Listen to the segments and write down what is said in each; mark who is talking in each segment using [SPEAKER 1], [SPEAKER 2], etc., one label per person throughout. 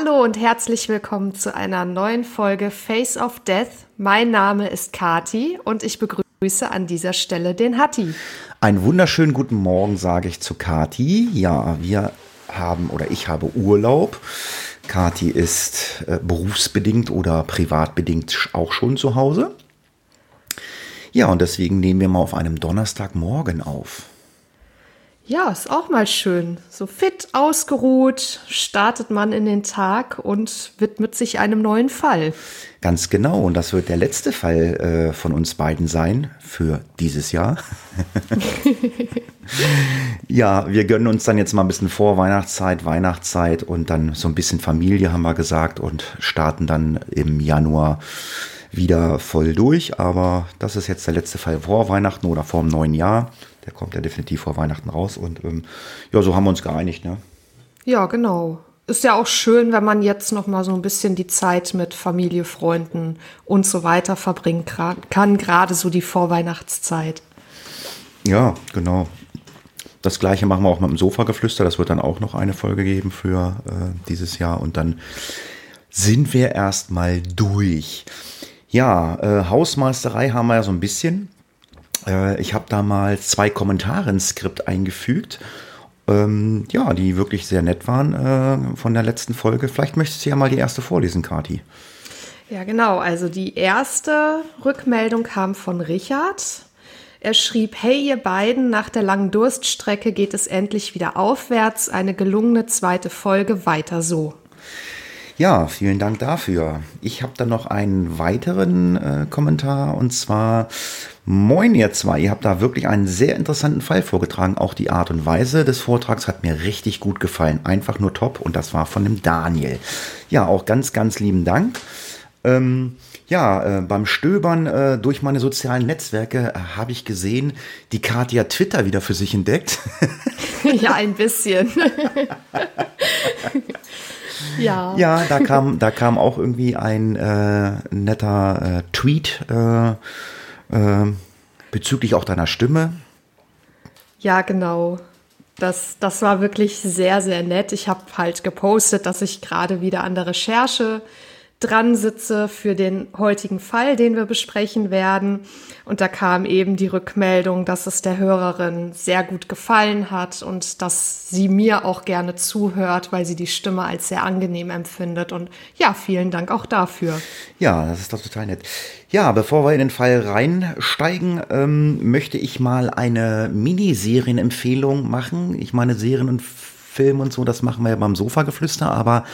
[SPEAKER 1] Hallo und herzlich willkommen zu einer neuen Folge Face of Death. Mein Name ist Kati und ich begrüße an dieser Stelle den Hatti.
[SPEAKER 2] Einen wunderschönen guten Morgen sage ich zu Kati. Ja, wir haben oder ich habe Urlaub. Kati ist äh, berufsbedingt oder privatbedingt auch schon zu Hause. Ja, und deswegen nehmen wir mal auf einem Donnerstagmorgen auf.
[SPEAKER 1] Ja, ist auch mal schön. So fit, ausgeruht startet man in den Tag und widmet sich einem neuen Fall.
[SPEAKER 2] Ganz genau. Und das wird der letzte Fall äh, von uns beiden sein für dieses Jahr. ja, wir gönnen uns dann jetzt mal ein bisschen Vorweihnachtszeit, Weihnachtszeit und dann so ein bisschen Familie, haben wir gesagt, und starten dann im Januar wieder voll durch. Aber das ist jetzt der letzte Fall vor Weihnachten oder vor dem neuen Jahr. Der kommt ja definitiv vor Weihnachten raus. Und ähm, ja, so haben wir uns geeinigt. Ne?
[SPEAKER 1] Ja, genau. Ist ja auch schön, wenn man jetzt noch mal so ein bisschen die Zeit mit Familie, Freunden und so weiter verbringen kann, gerade so die Vorweihnachtszeit.
[SPEAKER 2] Ja, genau. Das gleiche machen wir auch mit dem Sofageflüster. Das wird dann auch noch eine Folge geben für äh, dieses Jahr. Und dann sind wir erstmal durch. Ja, äh, Hausmeisterei haben wir ja so ein bisschen. Äh, ich habe damals zwei Kommentare ins Skript eingefügt. Ähm, ja, die wirklich sehr nett waren äh, von der letzten Folge. Vielleicht möchtest du ja mal die erste vorlesen, Kati.
[SPEAKER 1] Ja, genau. Also die erste Rückmeldung kam von Richard. Er schrieb, hey ihr beiden, nach der langen Durststrecke geht es endlich wieder aufwärts. Eine gelungene zweite Folge, weiter so.
[SPEAKER 2] Ja, vielen Dank dafür. Ich habe dann noch einen weiteren äh, Kommentar und zwar Moin ihr zwei, ihr habt da wirklich einen sehr interessanten Fall vorgetragen. Auch die Art und Weise des Vortrags hat mir richtig gut gefallen. Einfach nur top und das war von dem Daniel. Ja, auch ganz, ganz lieben Dank. Ähm, ja, äh, beim Stöbern äh, durch meine sozialen Netzwerke äh, habe ich gesehen, die Katja Twitter wieder für sich entdeckt.
[SPEAKER 1] ja, ein bisschen.
[SPEAKER 2] ja. Ja, da kam, da kam auch irgendwie ein äh, netter äh, Tweet äh, äh, bezüglich auch deiner Stimme.
[SPEAKER 1] Ja, genau. Das, das war wirklich sehr, sehr nett. Ich habe halt gepostet, dass ich gerade wieder an der Recherche dran sitze für den heutigen Fall, den wir besprechen werden. Und da kam eben die Rückmeldung, dass es der Hörerin sehr gut gefallen hat und dass sie mir auch gerne zuhört, weil sie die Stimme als sehr angenehm empfindet. Und ja, vielen Dank auch dafür.
[SPEAKER 2] Ja, das ist doch total nett. Ja, bevor wir in den Fall reinsteigen, ähm, möchte ich mal eine Miniserienempfehlung machen. Ich meine, Serien und Film und so, das machen wir ja beim Sofageflüster, aber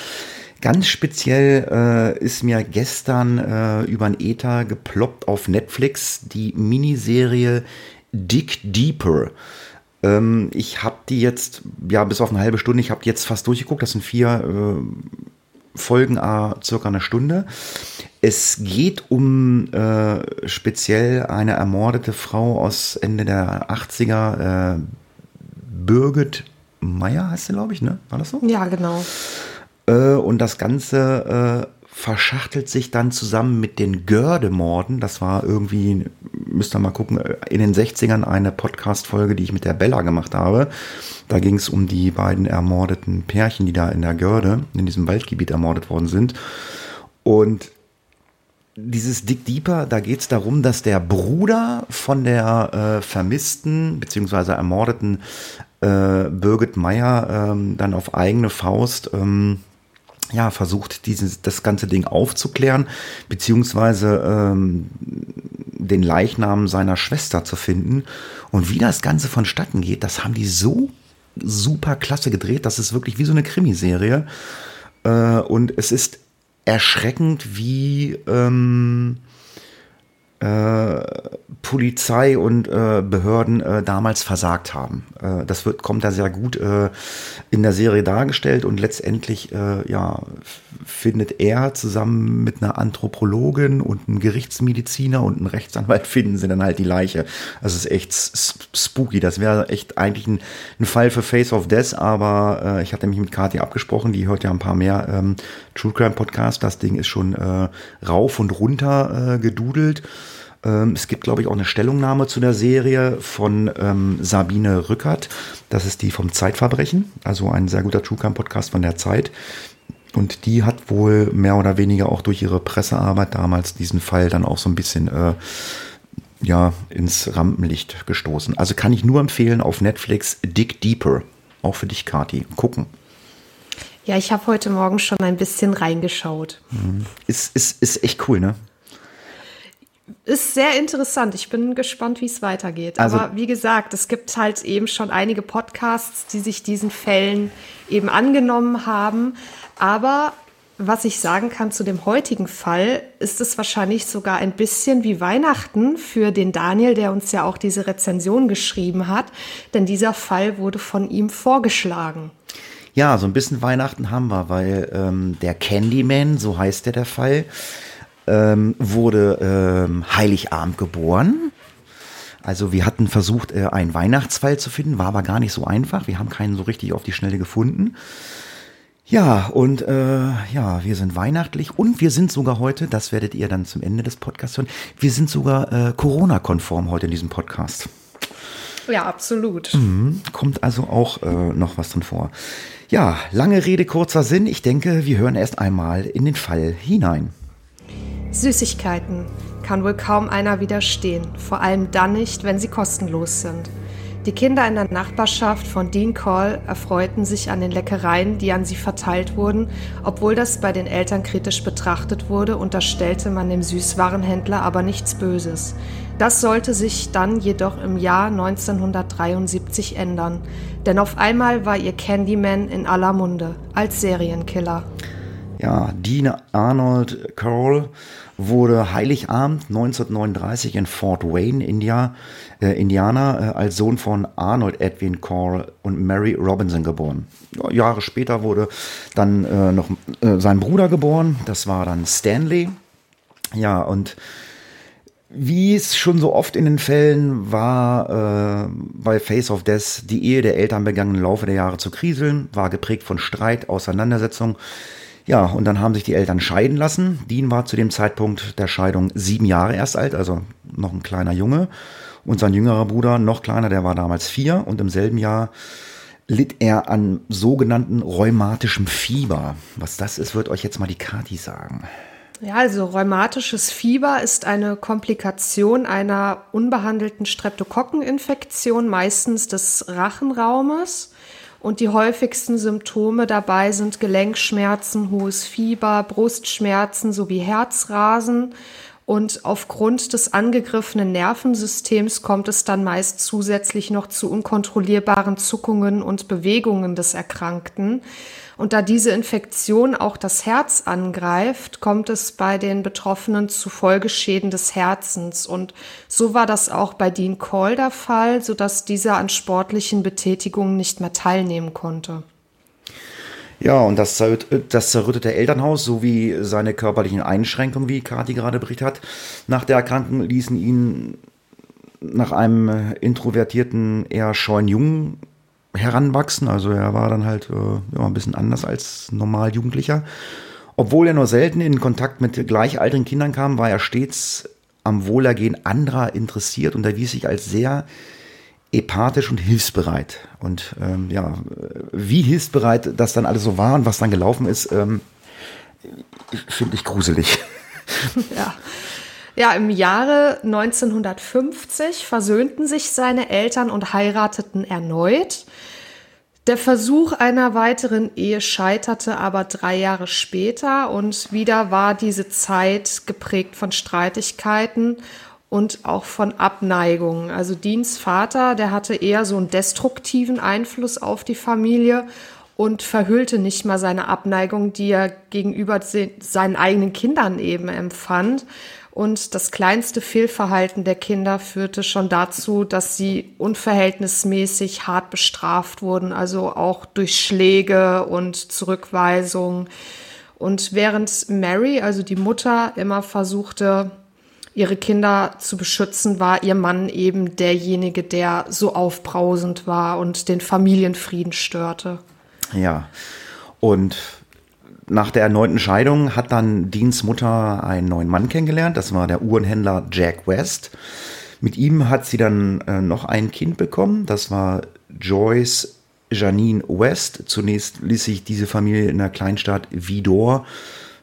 [SPEAKER 2] Ganz speziell äh, ist mir gestern äh, über ein Ether geploppt auf Netflix die Miniserie Dig Deeper. Ähm, ich habe die jetzt, ja, bis auf eine halbe Stunde, ich habe die jetzt fast durchgeguckt. Das sind vier äh, Folgen, a circa eine Stunde. Es geht um äh, speziell eine ermordete Frau aus Ende der 80er, äh, Birgit Meyer heißt sie, glaube ich, ne? War das so?
[SPEAKER 1] Ja, genau.
[SPEAKER 2] Äh, und das Ganze äh, verschachtelt sich dann zusammen mit den Gördemorden. Das war irgendwie, müsst ihr mal gucken, äh, in den 60ern eine Podcast-Folge, die ich mit der Bella gemacht habe. Da ging es um die beiden ermordeten Pärchen, die da in der Görde, in diesem Waldgebiet ermordet worden sind. Und dieses Dick Deeper, da geht es darum, dass der Bruder von der äh, vermissten bzw. ermordeten äh, Birgit Meyer ähm, dann auf eigene Faust ähm, ja, versucht, dieses, das ganze Ding aufzuklären, beziehungsweise ähm, den Leichnam seiner Schwester zu finden. Und wie das Ganze vonstatten geht, das haben die so super klasse gedreht. Das ist wirklich wie so eine Krimiserie. Äh, und es ist erschreckend, wie, ähm, äh, Polizei und äh, Behörden äh, damals versagt haben. Äh, das wird, kommt da sehr gut äh, in der Serie dargestellt und letztendlich äh, ja, findet er zusammen mit einer Anthropologin und einem Gerichtsmediziner und einem Rechtsanwalt finden sie dann halt die Leiche. Das ist echt spooky. Das wäre echt eigentlich ein, ein, Fall für Face of Death, aber äh, ich hatte mich mit Kathi abgesprochen, die hört ja ein paar mehr ähm, True Crime Podcasts. Das Ding ist schon äh, rauf und runter äh, gedudelt. Ähm, es gibt, glaube ich, auch eine Stellungnahme zu der Serie von ähm, Sabine Rückert. Das ist die vom Zeitverbrechen, also ein sehr guter True Crime Podcast von der Zeit. Und die hat wohl mehr oder weniger auch durch ihre Pressearbeit damals diesen Fall dann auch so ein bisschen äh, ja, ins Rampenlicht gestoßen. Also kann ich nur empfehlen auf Netflix Dig Deeper. Auch für dich, Kati. Gucken.
[SPEAKER 1] Ja, ich habe heute Morgen schon ein bisschen reingeschaut.
[SPEAKER 2] Mhm. Ist, ist, ist echt cool, ne?
[SPEAKER 1] Ist sehr interessant. Ich bin gespannt, wie es weitergeht. Also, Aber wie gesagt, es gibt halt eben schon einige Podcasts, die sich diesen Fällen eben angenommen haben. Aber was ich sagen kann zu dem heutigen Fall, ist es wahrscheinlich sogar ein bisschen wie Weihnachten für den Daniel, der uns ja auch diese Rezension geschrieben hat. Denn dieser Fall wurde von ihm vorgeschlagen.
[SPEAKER 2] Ja, so ein bisschen Weihnachten haben wir, weil ähm, der Candyman, so heißt der der Fall, ähm, wurde ähm, Heiligabend geboren. Also wir hatten versucht, äh, einen Weihnachtsfall zu finden, war aber gar nicht so einfach. Wir haben keinen so richtig auf die Schnelle gefunden. Ja, und äh, ja, wir sind weihnachtlich und wir sind sogar heute, das werdet ihr dann zum Ende des Podcasts hören, wir sind sogar äh, Corona-konform heute in diesem Podcast.
[SPEAKER 1] Ja, absolut.
[SPEAKER 2] Mhm, kommt also auch äh, noch was drin vor. Ja, lange Rede, kurzer Sinn. Ich denke, wir hören erst einmal in den Fall hinein.
[SPEAKER 1] Süßigkeiten kann wohl kaum einer widerstehen, vor allem dann nicht, wenn sie kostenlos sind. Die Kinder in der Nachbarschaft von Dean Call erfreuten sich an den Leckereien, die an sie verteilt wurden. Obwohl das bei den Eltern kritisch betrachtet wurde, unterstellte man dem Süßwarenhändler aber nichts Böses. Das sollte sich dann jedoch im Jahr 1973 ändern, denn auf einmal war ihr Candyman in aller Munde als Serienkiller.
[SPEAKER 2] Ja, Dean Arnold Cole wurde Heiligabend 1939 in Fort Wayne, India, äh, Indiana, äh, als Sohn von Arnold Edwin Call und Mary Robinson geboren. Ja, Jahre später wurde dann äh, noch äh, sein Bruder geboren, das war dann Stanley. Ja, und wie es schon so oft in den Fällen war, äh, bei Face of Death, die Ehe der Eltern begann im Laufe der Jahre zu kriseln, war geprägt von Streit, Auseinandersetzung ja, und dann haben sich die Eltern scheiden lassen. Dean war zu dem Zeitpunkt der Scheidung sieben Jahre erst alt, also noch ein kleiner Junge. Und sein jüngerer Bruder, noch kleiner, der war damals vier. Und im selben Jahr litt er an sogenannten rheumatischem Fieber. Was das ist, wird euch jetzt mal die Kati sagen.
[SPEAKER 1] Ja, also rheumatisches Fieber ist eine Komplikation einer unbehandelten Streptokokkeninfektion, meistens des Rachenraumes. Und die häufigsten Symptome dabei sind Gelenkschmerzen, hohes Fieber, Brustschmerzen sowie Herzrasen. Und aufgrund des angegriffenen Nervensystems kommt es dann meist zusätzlich noch zu unkontrollierbaren Zuckungen und Bewegungen des Erkrankten. Und da diese Infektion auch das Herz angreift, kommt es bei den Betroffenen zu Folgeschäden des Herzens. Und so war das auch bei Dean Call der Fall, sodass dieser an sportlichen Betätigungen nicht mehr teilnehmen konnte.
[SPEAKER 2] Ja, und das, das zerrüttete Elternhaus sowie seine körperlichen Einschränkungen, wie Kati gerade berichtet hat, nach der Erkrankung ließen ihn nach einem introvertierten, eher scheuen Jungen heranwachsen. Also er war dann halt äh, ja, ein bisschen anders als normal Jugendlicher. Obwohl er nur selten in Kontakt mit gleichaltrigen Kindern kam, war er stets am Wohlergehen anderer interessiert und erwies sich als sehr epathisch und hilfsbereit. Und ähm, ja, wie hilfsbereit das dann alles so war und was dann gelaufen ist, ähm, finde ich gruselig.
[SPEAKER 1] Ja. Ja, im Jahre 1950 versöhnten sich seine Eltern und heirateten erneut. Der Versuch einer weiteren Ehe scheiterte aber drei Jahre später und wieder war diese Zeit geprägt von Streitigkeiten und auch von Abneigung. Also Deans Vater, der hatte eher so einen destruktiven Einfluss auf die Familie und verhüllte nicht mal seine Abneigung, die er gegenüber seinen eigenen Kindern eben empfand. Und das kleinste Fehlverhalten der Kinder führte schon dazu, dass sie unverhältnismäßig hart bestraft wurden, also auch durch Schläge und Zurückweisung. Und während Mary, also die Mutter, immer versuchte, ihre Kinder zu beschützen, war ihr Mann eben derjenige, der so aufbrausend war und den Familienfrieden störte.
[SPEAKER 2] Ja, und nach der erneuten Scheidung hat dann Deans Mutter einen neuen Mann kennengelernt. Das war der Uhrenhändler Jack West. Mit ihm hat sie dann äh, noch ein Kind bekommen. Das war Joyce Janine West. Zunächst ließ sich diese Familie in der Kleinstadt Vidor,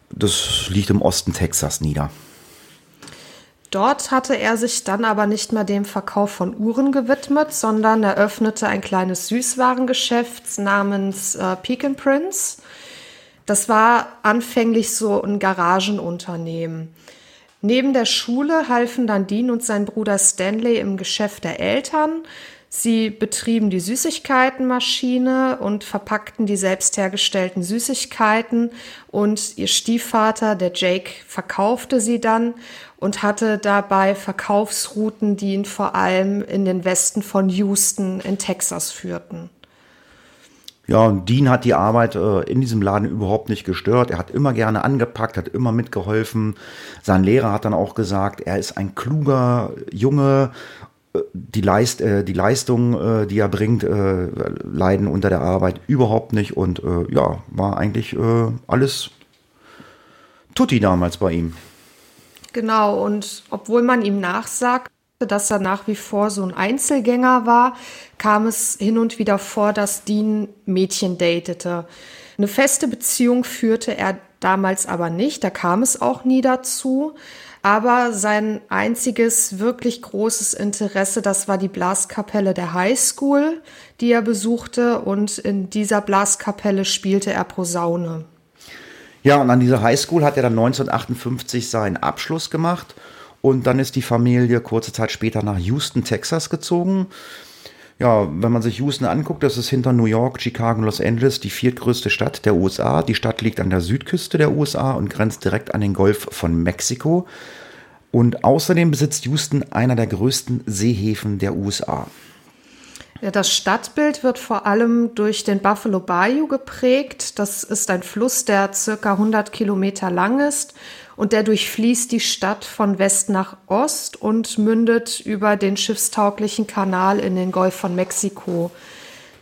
[SPEAKER 2] das liegt im Osten Texas, nieder.
[SPEAKER 1] Dort hatte er sich dann aber nicht mehr dem Verkauf von Uhren gewidmet, sondern eröffnete ein kleines Süßwarengeschäft namens äh, Pekin Prince. Das war anfänglich so ein Garagenunternehmen. Neben der Schule halfen dann Dean und sein Bruder Stanley im Geschäft der Eltern. Sie betrieben die Süßigkeitenmaschine und verpackten die selbst hergestellten Süßigkeiten und ihr Stiefvater, der Jake, verkaufte sie dann und hatte dabei Verkaufsrouten, die ihn vor allem in den Westen von Houston in Texas führten.
[SPEAKER 2] Ja, und Dean hat die Arbeit äh, in diesem Laden überhaupt nicht gestört. Er hat immer gerne angepackt, hat immer mitgeholfen. Sein Lehrer hat dann auch gesagt, er ist ein kluger Junge. Äh, die, Leist, äh, die Leistung, äh, die er bringt, äh, leiden unter der Arbeit überhaupt nicht. Und äh, ja, war eigentlich alles tutti damals bei ihm.
[SPEAKER 1] Genau, und obwohl man ihm nachsagt, dass er nach wie vor so ein Einzelgänger war, kam es hin und wieder vor, dass Dean Mädchen datete. Eine feste Beziehung führte er damals aber nicht, da kam es auch nie dazu. Aber sein einziges wirklich großes Interesse, das war die Blaskapelle der High School, die er besuchte. Und in dieser Blaskapelle spielte er Posaune.
[SPEAKER 2] Ja, und an dieser High School hat er dann 1958 seinen Abschluss gemacht und dann ist die Familie kurze Zeit später nach Houston, Texas gezogen. Ja, wenn man sich Houston anguckt, das ist hinter New York, Chicago und Los Angeles die viertgrößte Stadt der USA. Die Stadt liegt an der Südküste der USA und grenzt direkt an den Golf von Mexiko. Und außerdem besitzt Houston einer der größten Seehäfen der USA.
[SPEAKER 1] Das Stadtbild wird vor allem durch den Buffalo Bayou geprägt. Das ist ein Fluss, der circa 100 Kilometer lang ist und der durchfließt die Stadt von West nach Ost und mündet über den schiffstauglichen Kanal in den Golf von Mexiko.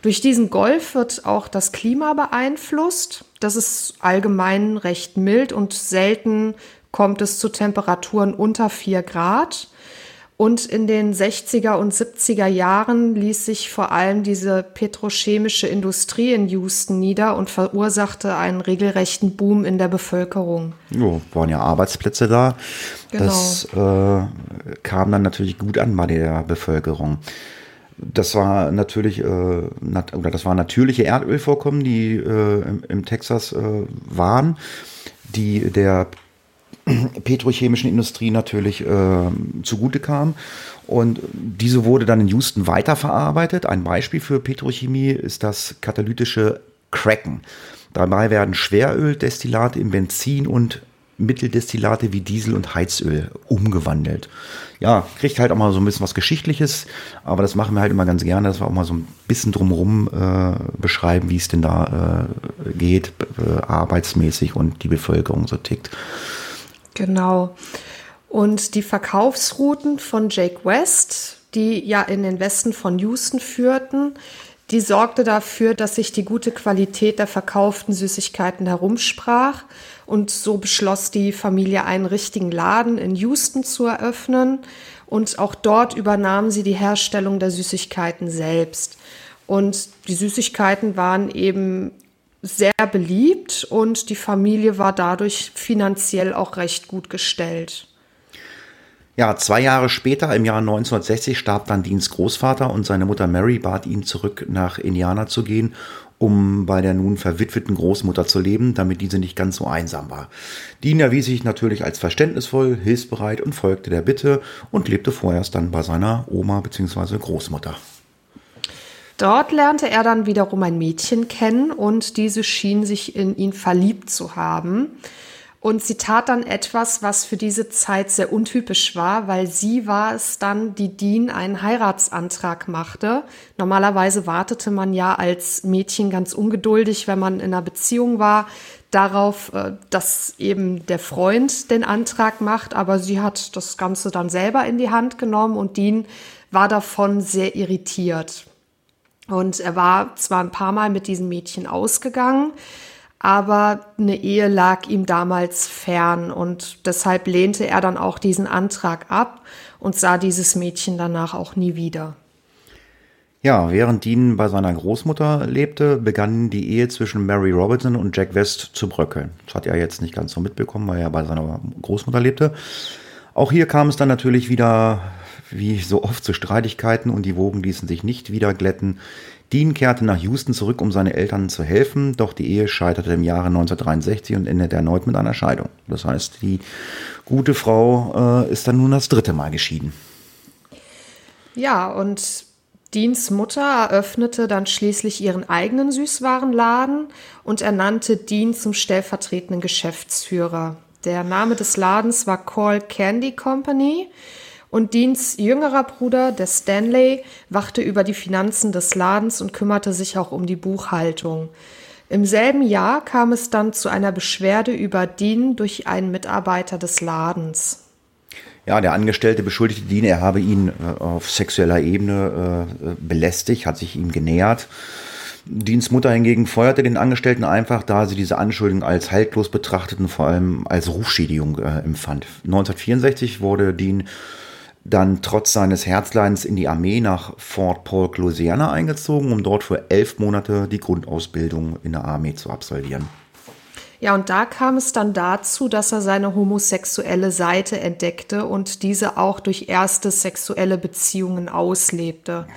[SPEAKER 1] Durch diesen Golf wird auch das Klima beeinflusst. Das ist allgemein recht mild und selten kommt es zu Temperaturen unter 4 Grad. Und in den 60er und 70er Jahren ließ sich vor allem diese petrochemische Industrie in Houston nieder und verursachte einen regelrechten Boom in der Bevölkerung.
[SPEAKER 2] Jo, waren ja Arbeitsplätze da. Genau. Das äh, kam dann natürlich gut an bei der Bevölkerung. Das war natürlich, äh, nat oder das waren natürliche Erdölvorkommen, die äh, im, im, Texas äh, waren, die der petrochemischen Industrie natürlich äh, zugute kam. Und diese wurde dann in Houston weiterverarbeitet. Ein Beispiel für Petrochemie ist das katalytische Cracken. Dabei werden Schweröldestillate in Benzin und Mitteldestillate wie Diesel und Heizöl umgewandelt. Ja, kriegt halt auch mal so ein bisschen was Geschichtliches, aber das machen wir halt immer ganz gerne, dass wir auch mal so ein bisschen drumherum äh, beschreiben, wie es denn da äh, geht, äh, arbeitsmäßig und die Bevölkerung so tickt.
[SPEAKER 1] Genau. Und die Verkaufsrouten von Jake West, die ja in den Westen von Houston führten, die sorgte dafür, dass sich die gute Qualität der verkauften Süßigkeiten herumsprach. Und so beschloss die Familie, einen richtigen Laden in Houston zu eröffnen. Und auch dort übernahmen sie die Herstellung der Süßigkeiten selbst. Und die Süßigkeiten waren eben sehr beliebt und die Familie war dadurch finanziell auch recht gut gestellt.
[SPEAKER 2] Ja, zwei Jahre später, im Jahr 1960, starb dann Deans Großvater und seine Mutter Mary bat ihn zurück nach Indiana zu gehen, um bei der nun verwitweten Großmutter zu leben, damit diese nicht ganz so einsam war. Dean erwies sich natürlich als verständnisvoll, hilfsbereit und folgte der Bitte und lebte vorerst dann bei seiner Oma bzw. Großmutter.
[SPEAKER 1] Dort lernte er dann wiederum ein Mädchen kennen und diese schien sich in ihn verliebt zu haben. Und sie tat dann etwas, was für diese Zeit sehr untypisch war, weil sie war es dann, die Dean einen Heiratsantrag machte. Normalerweise wartete man ja als Mädchen ganz ungeduldig, wenn man in einer Beziehung war, darauf, äh, dass eben der Freund den Antrag macht. Aber sie hat das Ganze dann selber in die Hand genommen und Dean war davon sehr irritiert. Und er war zwar ein paar Mal mit diesem Mädchen ausgegangen, aber eine Ehe lag ihm damals fern und deshalb lehnte er dann auch diesen Antrag ab und sah dieses Mädchen danach auch nie wieder.
[SPEAKER 2] Ja, während Dean bei seiner Großmutter lebte, begann die Ehe zwischen Mary Robinson und Jack West zu bröckeln. Das hat er jetzt nicht ganz so mitbekommen, weil er bei seiner Großmutter lebte. Auch hier kam es dann natürlich wieder, wie so oft, zu Streitigkeiten und die Wogen ließen sich nicht wieder glätten. Dean kehrte nach Houston zurück, um seinen Eltern zu helfen, doch die Ehe scheiterte im Jahre 1963 und endete erneut mit einer Scheidung. Das heißt, die gute Frau äh, ist dann nun das dritte Mal geschieden.
[SPEAKER 1] Ja, und Deans Mutter eröffnete dann schließlich ihren eigenen Süßwarenladen und ernannte Dean zum stellvertretenden Geschäftsführer. Der Name des Ladens war Call Candy Company und Deans jüngerer Bruder, der Stanley, wachte über die Finanzen des Ladens und kümmerte sich auch um die Buchhaltung. Im selben Jahr kam es dann zu einer Beschwerde über Dean durch einen Mitarbeiter des Ladens.
[SPEAKER 2] Ja, der Angestellte beschuldigte Dean, er habe ihn äh, auf sexueller Ebene äh, belästigt, hat sich ihm genähert. Deans Mutter hingegen feuerte den Angestellten einfach, da sie diese Anschuldigung als haltlos betrachteten, vor allem als Rufschädigung äh, empfand. 1964 wurde Dean dann trotz seines Herzleidens in die Armee nach Fort Polk, Louisiana eingezogen, um dort für elf Monate die Grundausbildung in der Armee zu absolvieren.
[SPEAKER 1] Ja, und da kam es dann dazu, dass er seine homosexuelle Seite entdeckte und diese auch durch erste sexuelle Beziehungen auslebte.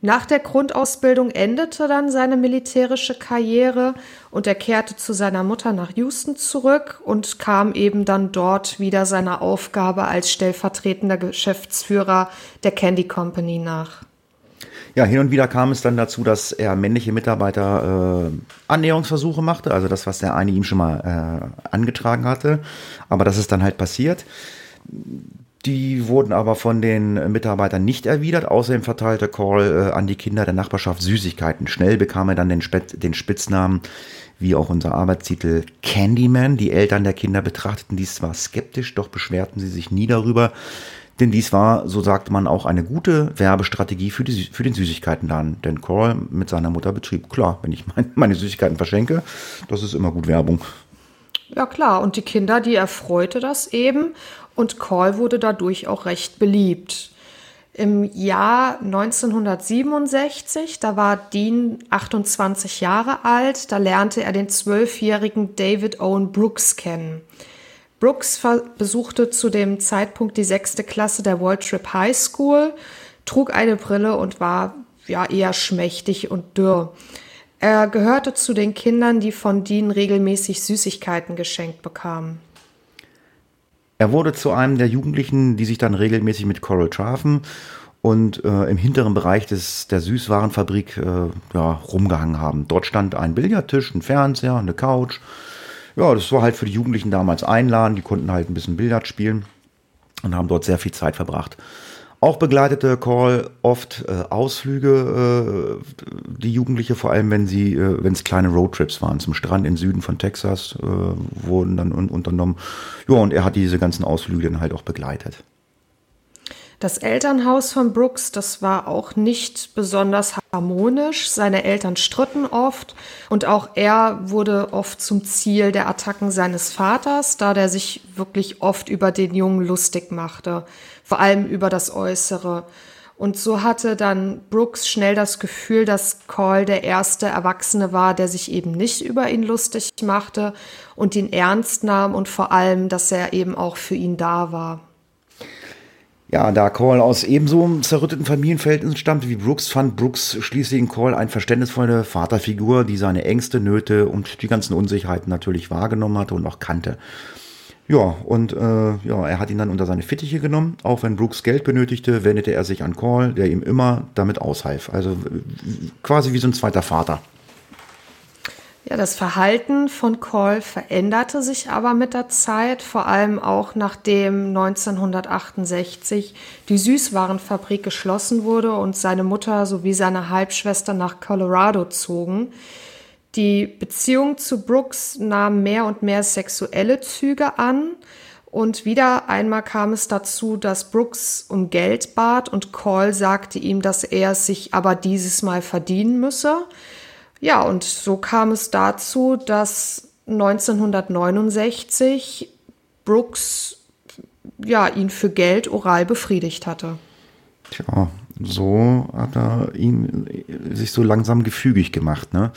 [SPEAKER 1] Nach der Grundausbildung endete dann seine militärische Karriere und er kehrte zu seiner Mutter nach Houston zurück und kam eben dann dort wieder seiner Aufgabe als stellvertretender Geschäftsführer der Candy Company nach.
[SPEAKER 2] Ja, hin und wieder kam es dann dazu, dass er männliche Mitarbeiter äh, Annäherungsversuche machte, also das, was der eine ihm schon mal äh, angetragen hatte. Aber das ist dann halt passiert. Die wurden aber von den Mitarbeitern nicht erwidert. Außerdem verteilte Call äh, an die Kinder der Nachbarschaft Süßigkeiten. Schnell bekam er dann den, Spät den Spitznamen, wie auch unser Arbeitstitel, Candyman. Die Eltern der Kinder betrachteten dies zwar skeptisch, doch beschwerten sie sich nie darüber. Denn dies war, so sagte man, auch eine gute Werbestrategie für, die, für den Süßigkeitenladen. Denn Call mit seiner Mutter betrieb, klar, wenn ich mein, meine Süßigkeiten verschenke, das ist immer gut Werbung.
[SPEAKER 1] Ja klar, und die Kinder, die erfreute das eben und Call wurde dadurch auch recht beliebt. Im Jahr 1967, da war Dean 28 Jahre alt, da lernte er den zwölfjährigen David Owen Brooks kennen. Brooks besuchte zu dem Zeitpunkt die sechste Klasse der World Trip High School, trug eine Brille und war ja eher schmächtig und dürr. Er gehörte zu den Kindern, die von Dean regelmäßig Süßigkeiten geschenkt bekamen.
[SPEAKER 2] Er wurde zu einem der Jugendlichen, die sich dann regelmäßig mit Coral trafen und äh, im hinteren Bereich des, der Süßwarenfabrik äh, ja, rumgehangen haben. Dort stand ein Billardtisch, ein Fernseher, eine Couch. Ja, das war halt für die Jugendlichen damals einladen. Die konnten halt ein bisschen Billard spielen und haben dort sehr viel Zeit verbracht. Auch begleitete Call oft äh, Ausflüge, äh, die Jugendliche, vor allem wenn sie, äh, wenn es kleine Roadtrips waren, zum Strand im Süden von Texas äh, wurden dann un unternommen. Ja, und er hat diese ganzen Ausflüge dann halt auch begleitet.
[SPEAKER 1] Das Elternhaus von Brooks, das war auch nicht besonders harmonisch. Seine Eltern stritten oft und auch er wurde oft zum Ziel der Attacken seines Vaters, da der sich wirklich oft über den Jungen lustig machte vor allem über das Äußere. Und so hatte dann Brooks schnell das Gefühl, dass Call der erste Erwachsene war, der sich eben nicht über ihn lustig machte und ihn ernst nahm und vor allem, dass er eben auch für ihn da war.
[SPEAKER 2] Ja, da Call aus ebenso zerrütteten Familienverhältnissen stammte wie Brooks, fand Brooks schließlich in Call eine verständnisvolle Vaterfigur, die seine Ängste, Nöte und die ganzen Unsicherheiten natürlich wahrgenommen hatte und auch kannte. Ja, und äh, ja, er hat ihn dann unter seine Fittiche genommen. Auch wenn Brooks Geld benötigte, wendete er sich an Call, der ihm immer damit aushalf. Also quasi wie so ein zweiter Vater.
[SPEAKER 1] Ja, das Verhalten von Cole veränderte sich aber mit der Zeit, vor allem auch nachdem 1968 die Süßwarenfabrik geschlossen wurde und seine Mutter sowie seine Halbschwester nach Colorado zogen. Die Beziehung zu Brooks nahm mehr und mehr sexuelle Züge an. Und wieder einmal kam es dazu, dass Brooks um Geld bat und Cole sagte ihm, dass er es sich aber dieses Mal verdienen müsse. Ja, und so kam es dazu, dass 1969 Brooks ja, ihn für Geld oral befriedigt hatte.
[SPEAKER 2] Tja, so hat er ihm sich so langsam gefügig gemacht, ne?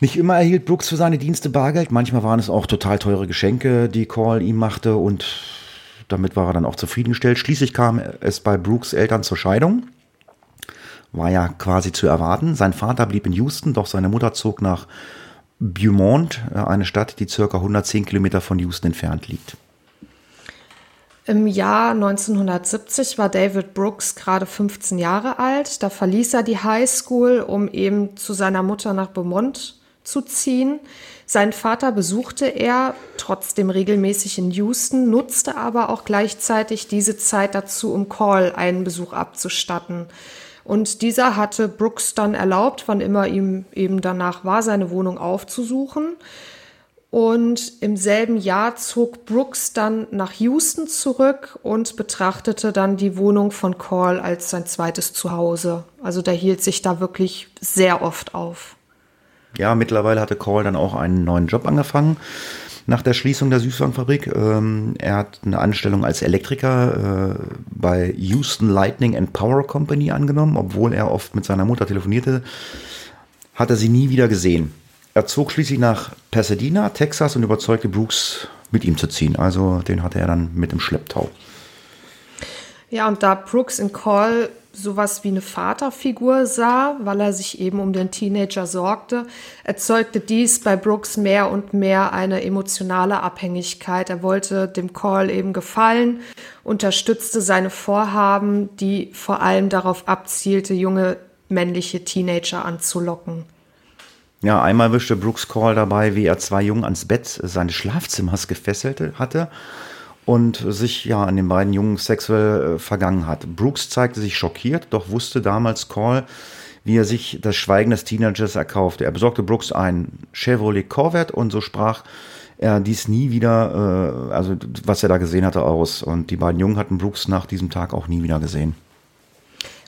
[SPEAKER 2] Nicht immer erhielt Brooks für seine Dienste Bargeld, manchmal waren es auch total teure Geschenke, die Call ihm machte und damit war er dann auch zufriedengestellt. Schließlich kam es bei Brooks Eltern zur Scheidung war ja quasi zu erwarten. Sein Vater blieb in Houston, doch seine Mutter zog nach Beaumont, äh, eine Stadt, die circa 110 Kilometer von Houston entfernt liegt.
[SPEAKER 1] Im Jahr 1970 war David Brooks gerade 15 Jahre alt. Da verließ er die High School, um eben zu seiner Mutter nach Beaumont zu ziehen. Seinen Vater besuchte er trotzdem regelmäßig in Houston, nutzte aber auch gleichzeitig diese Zeit dazu, um Call einen Besuch abzustatten. Und dieser hatte Brooks dann erlaubt, wann immer ihm eben danach war, seine Wohnung aufzusuchen. Und im selben Jahr zog Brooks dann nach Houston zurück und betrachtete dann die Wohnung von Call als sein zweites Zuhause. Also der hielt sich da wirklich sehr oft auf.
[SPEAKER 2] Ja, mittlerweile hatte Call dann auch einen neuen Job angefangen nach der Schließung der Süßwarenfabrik. Ähm, er hat eine Anstellung als Elektriker äh, bei Houston Lightning and Power Company angenommen, obwohl er oft mit seiner Mutter telefonierte, hat er sie nie wieder gesehen. Er zog schließlich nach Pasadena, Texas und überzeugte Brooks, mit ihm zu ziehen. Also den hatte er dann mit im Schlepptau.
[SPEAKER 1] Ja, und da Brooks in Call sowas wie eine Vaterfigur sah, weil er sich eben um den Teenager sorgte, erzeugte dies bei Brooks mehr und mehr eine emotionale Abhängigkeit. Er wollte dem Call eben gefallen, unterstützte seine Vorhaben, die vor allem darauf abzielte, junge männliche Teenager anzulocken.
[SPEAKER 2] Ja, einmal wischte Brooks Call dabei, wie er zwei Jungen ans Bett seines Schlafzimmers gefesselt hatte und sich ja an den beiden Jungen sexuell äh, vergangen hat. Brooks zeigte sich schockiert, doch wusste damals Call, wie er sich das Schweigen des Teenagers erkaufte. Er besorgte Brooks ein Chevrolet Corvette und so sprach er dies nie wieder, äh, also was er da gesehen hatte, aus. Und die beiden Jungen hatten Brooks nach diesem Tag auch nie wieder gesehen.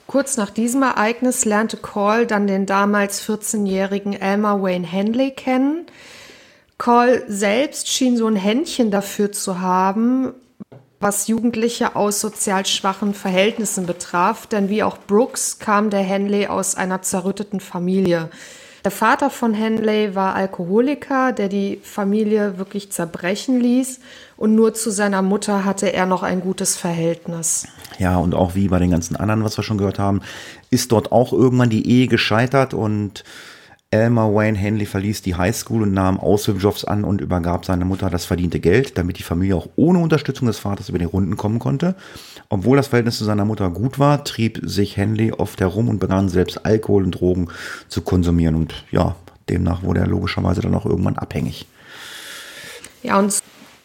[SPEAKER 1] Kurz nach diesem Ereignis lernte Call dann den damals 14-jährigen Elmer Wayne Henley kennen. Call selbst schien so ein Händchen dafür zu haben, was Jugendliche aus sozial schwachen Verhältnissen betraf, denn wie auch Brooks kam der Henley aus einer zerrütteten Familie. Der Vater von Henley war Alkoholiker, der die Familie wirklich zerbrechen ließ und nur zu seiner Mutter hatte er noch ein gutes Verhältnis.
[SPEAKER 2] Ja, und auch wie bei den ganzen anderen, was wir schon gehört haben, ist dort auch irgendwann die Ehe gescheitert und Elmer Wayne Henley verließ die Highschool und nahm Aushilfsjobs an und übergab seiner Mutter das verdiente Geld, damit die Familie auch ohne Unterstützung des Vaters über die Runden kommen konnte. Obwohl das Verhältnis zu seiner Mutter gut war, trieb sich Henley oft herum und begann selbst Alkohol und Drogen zu konsumieren. Und ja, demnach wurde er logischerweise dann auch irgendwann abhängig.
[SPEAKER 1] Ja, und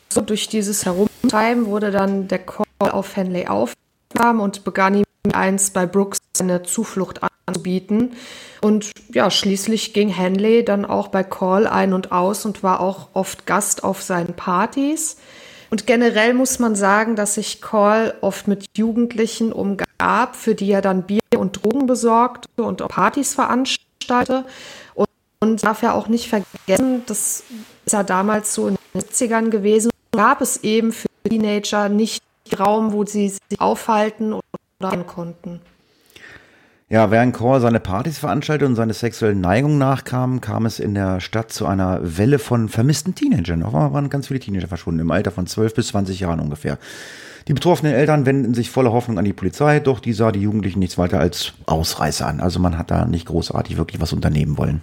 [SPEAKER 1] so durch dieses Herumtreiben wurde dann der Call auf Henley aufgenommen und begann ihm eins bei Brooks eine Zuflucht anzubieten. Und ja, schließlich ging Henley dann auch bei Call ein und aus und war auch oft Gast auf seinen Partys. Und generell muss man sagen, dass sich Call oft mit Jugendlichen umgab, für die er dann Bier und Drogen besorgte und auch Partys veranstaltete. Und, und darf ja auch nicht vergessen, das ist ja damals so in den 70ern gewesen, gab es eben für Teenager nicht Raum, wo sie sich aufhalten oder rein konnten.
[SPEAKER 2] Ja, während Core seine Partys veranstaltete und seine sexuellen Neigungen nachkam, kam es in der Stadt zu einer Welle von vermissten Teenagern. Auf einmal waren ganz viele Teenager verschwunden, im Alter von 12 bis 20 Jahren ungefähr. Die betroffenen Eltern wenden sich voller Hoffnung an die Polizei, doch die sah die Jugendlichen nichts weiter als Ausreißer an. Also man hat da nicht großartig wirklich was unternehmen wollen.